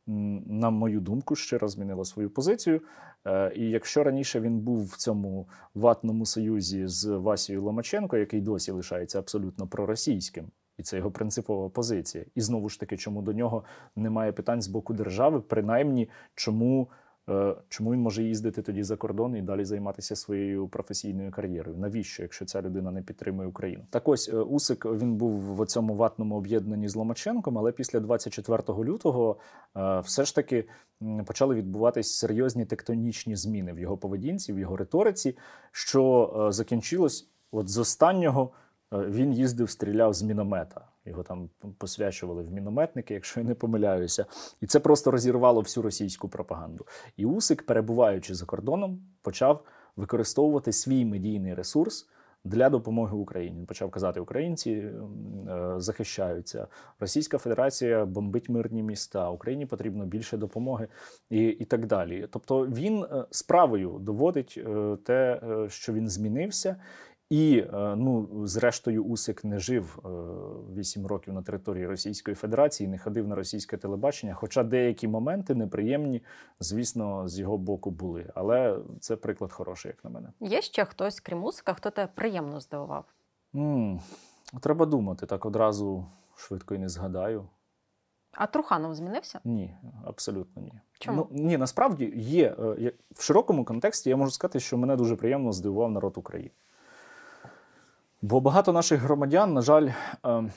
на мою думку, раз змінила свою позицію. Е, і якщо раніше він був в цьому ватному союзі з Васією Ломаченко, який досі лишається абсолютно проросійським, і це його принципова позиція. І знову ж таки, чому до нього немає питань з боку держави, принаймні чому. Е, чому він може їздити тоді за кордон і далі займатися своєю професійною кар'єрою? Навіщо, якщо ця людина не підтримує Україну? Так ось е, Усик він був в цьому ватному об'єднанні з Ломаченком, але після 24 лютого е, все ж таки почали відбуватись серйозні тектонічні зміни в його поведінці, в його риториці, що закінчилось от з останнього він їздив, стріляв з міномета. Його там посвячували в мінометники, якщо я не помиляюся, і це просто розірвало всю російську пропаганду. І Усик, перебуваючи за кордоном, почав використовувати свій медійний ресурс для допомоги Україні. Почав казати, українці е, захищаються. Російська Федерація бомбить мирні міста. Україні потрібно більше допомоги і і так далі. Тобто він е, справою доводить е, те, що він змінився. І ну, зрештою, Усик не жив вісім років на території Російської Федерації, не ходив на російське телебачення. Хоча деякі моменти неприємні, звісно, з його боку були. Але це приклад хороший, як на мене. Є ще хтось, крім Усика, хто тебе приємно здивував? м Треба думати так одразу швидко і не згадаю. А Труханов змінився? Ні, абсолютно ні. Чому? Ну, Ні, насправді є в широкому контексті. Я можу сказати, що мене дуже приємно здивував народ України. Бо багато наших громадян, на жаль, ем,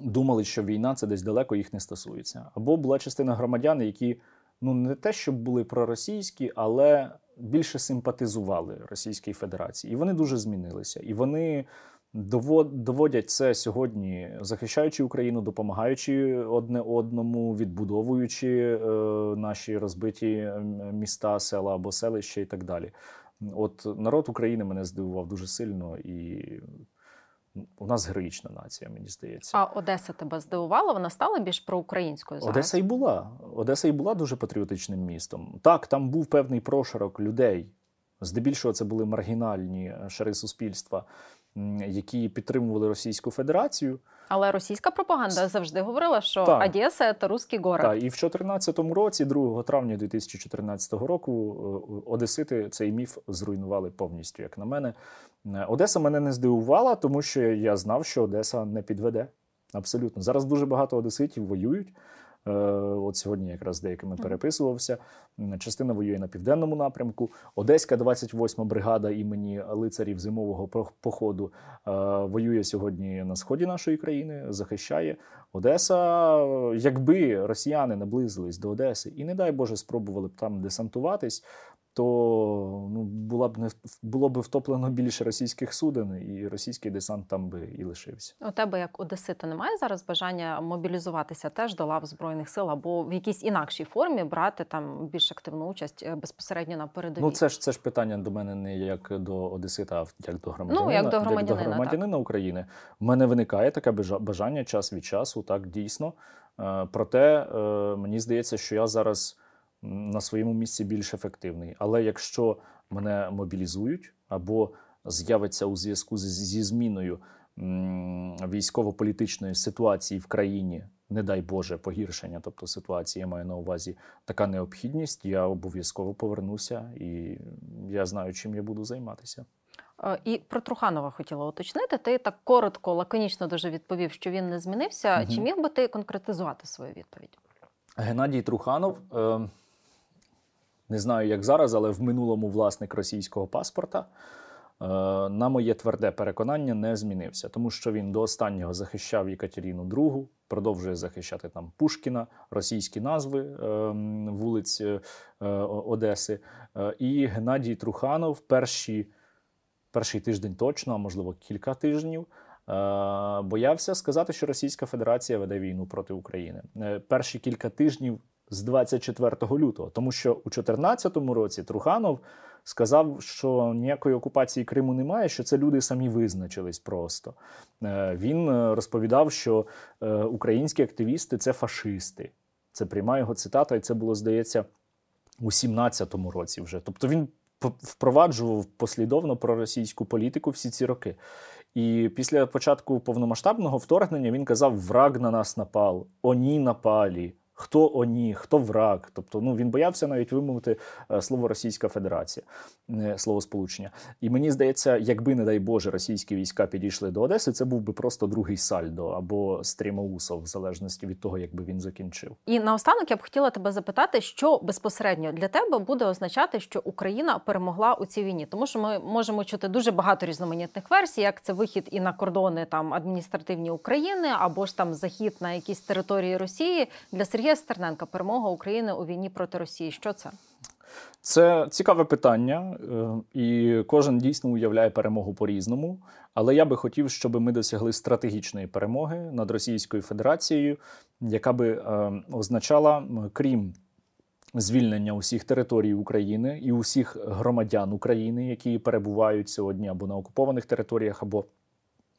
думали, що війна це десь далеко їх не стосується. Або була частина громадян, які ну не те, щоб були проросійські, але більше симпатизували Російській Федерації. І вони дуже змінилися. І вони доводять це сьогодні, захищаючи Україну, допомагаючи одне одному, відбудовуючи е, наші розбиті міста, села або селища і так далі. От народ України мене здивував дуже сильно, і у нас героїчна нація, мені здається. А Одеса тебе здивувала? Вона стала більш проукраїнською зараз? Одеса і була. Одеса і була дуже патріотичним містом. Так, там був певний прошарок людей. Здебільшого це були маргінальні шари суспільства, які підтримували Російську Федерацію. Але російська пропаганда завжди говорила, що так. Одеса – це русський город. Так, і в 2014 році, 2 травня 2014 року, е, Одесити цей міф зруйнували повністю, як на мене. Е, Одеса мене не здивувала, тому що я знав, що Одеса не підведе. Абсолютно. Зараз дуже багато одеситів воюють. Е, от сьогодні якраз з деякими переписувався. Частина воює на південному напрямку. Одеська 28 бригада імені лицарів зимового походу е, воює сьогодні на сході нашої країни, захищає Одеса. Якби росіяни наблизились до Одеси і, не дай Боже, спробували б там десантуватись то ну, була б не було б втоплено більше російських суден, і російський десант там би і лишився. У тебе як Одесита немає зараз бажання мобілізуватися теж до лав збройних сил або в якійсь інакшій формі брати там більш активну участь е, безпосередньо на передовій? Ну це ж це ж питання до мене не як до Одесита, а як до громадянина, ну, як до громадянина, як до громадянина України. В мене виникає таке бажання час від часу, так дійсно. Е, проте е, мені здається, що я зараз на своєму місці більш ефективний. Але якщо мене мобілізують або з'явиться у зв'язку зі зміною військово-політичної ситуації в країні, не дай Боже, погіршення, тобто ситуації я маю на увазі така необхідність, я обов'язково повернуся і я знаю, чим я буду займатися. Е, і про Труханова хотіла уточнити. Ти так коротко, лаконічно дуже відповів, що він не змінився. Угу. Чи міг би ти конкретизувати свою відповідь? Геннадій Труханов. Е не знаю, як зараз, але в минулому власник російського паспорта. Е, на моє тверде переконання не змінився, тому що він до останнього захищав Єкатеріну II, продовжує захищати там Пушкіна, російські назви е, вулиць е, Одеси. І Геннадій Труханов перші, перший тиждень точно, а можливо кілька тижнів, боявся сказати, що Російська Федерація веде війну проти України. Перші кілька тижнів з 24 лютого, тому що у 2014 році Труханов сказав, що ніякої окупації Криму немає, що це люди самі визначились просто. Е, він е, розповідав, що е, українські активісти це фашисти. Це пряма його цитата, і це було здається у 17-му році вже. Тобто він впроваджував послідовно проросійську політику всі ці роки. І після початку повномасштабного вторгнення він казав: враг на нас напал, оні напалі хто оні, хто враг. Тобто ну він боявся навіть вимовити е, слово Російська Федерація, е, слово сполучення. І мені здається, якби, не дай Боже, російські війська підійшли до Одеси, це був би просто другий сальдо або стрімоусов, в залежності від того, якби він закінчив. І наостанок я б хотіла тебе запитати, що безпосередньо для тебе буде означати, що Україна перемогла у цій війні, тому що ми можемо чути дуже багато різноманітних версій, як це вихід і на кордони там адміністративні України, або ж там захід на якісь території Росії для Сергія. Сергія Стерненка перемога України у війні проти Росії. Що це? Це цікаве питання, е, і кожен дійсно уявляє перемогу по-різному. Але я би хотів, щоб ми досягли стратегічної перемоги над Російською Федерацією, яка би е, означала, крім звільнення усіх територій України і усіх громадян України, які перебувають сьогодні або на окупованих територіях, або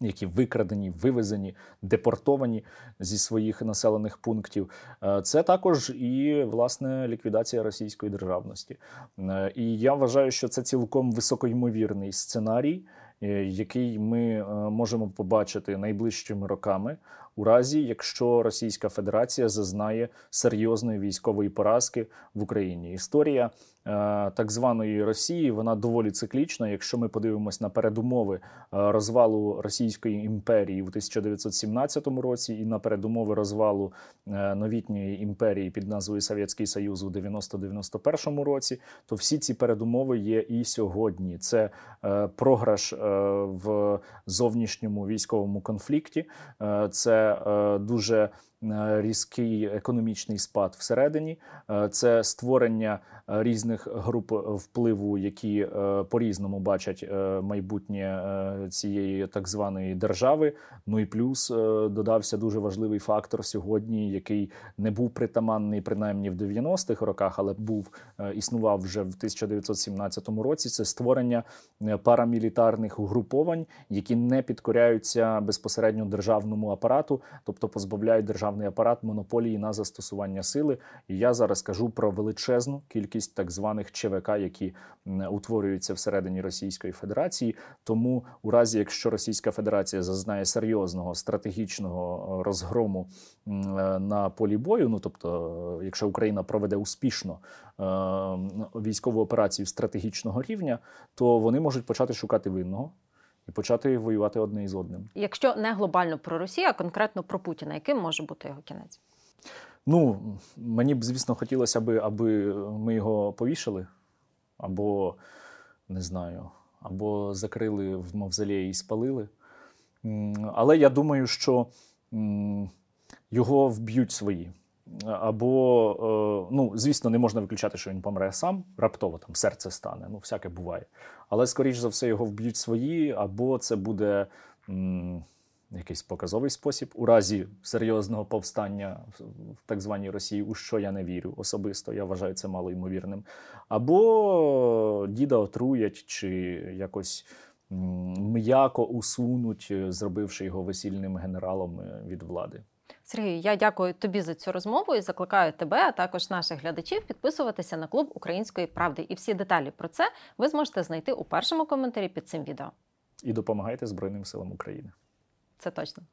які викрадені, вивезені, депортовані зі своїх населених пунктів, е, це також і власне ліквідація російської державності. Е, і я вважаю, що це цілком високоймовірний сценарій, е, який ми можемо побачити найближчими роками у разі, якщо Російська Федерація зазнає серйозної військової поразки в Україні. Історія е, так званої Росії вона доволі циклічна. Якщо ми подивимось на передумови е, розвалу Російської імперії в 1917 році, і на передумови розвалу е, новітньої імперії під назвою Совєтський Союз у 90-91 році, то всі ці передумови є і сьогодні. Це програш в зовнішньому військовому конфлікті. Це е, дуже різкий економічний спад всередині, е, це створення е, різних груп впливу, які по різному бачать майбутнє цієї так званої держави. Ну і плюс додався дуже важливий фактор сьогодні, який не був притаманний принаймні в 90-х роках, але був існував вже в 1917 році. Це створення парамілітарних угруповань, які не підкоряються безпосередньо державному апарату, тобто позбавляють держав державний апарат монополії на застосування сили. І я зараз кажу про величезну кількість так званих ЧВК, які утворюються всередині Російської Федерації. Тому, у разі якщо Російська Федерація зазнає серйозного стратегічного е, розгрому е, на полі бою, ну тобто, е, якщо Україна проведе успішно військову операцію стратегічного рівня, то вони можуть почати шукати винного і почати воювати одне із одним. Якщо не глобально про Росію, а конкретно про Путіна, яким може бути його кінець? Ну мені б, звісно, хотілося б, аби ми його повішали, або не знаю, або закрили в мавзолеї і спалили. Але я думаю, що його вб'ють свої. Або, е, ну, звісно, не можна виключати, що він помре сам, раптово там серце стане, ну, всяке буває. Але, скоріш за все, його вб'ють свої, або це буде м, якийсь показовий спосіб у разі серйозного повстання в так званій Росії, у що я не вірю особисто. Я вважаю це мало ймовірним. Або діда отруять, чи якось м'яко усунуть, зробивши його весільним генералом е, від влади. Сергій, я дякую тобі за цю розмову і закликаю тебе, а також наших глядачів підписуватися на клуб Української правди. І всі деталі про це ви зможете знайти у першому коментарі під цим відео. І допомагайте Збройним силам України. Це точно.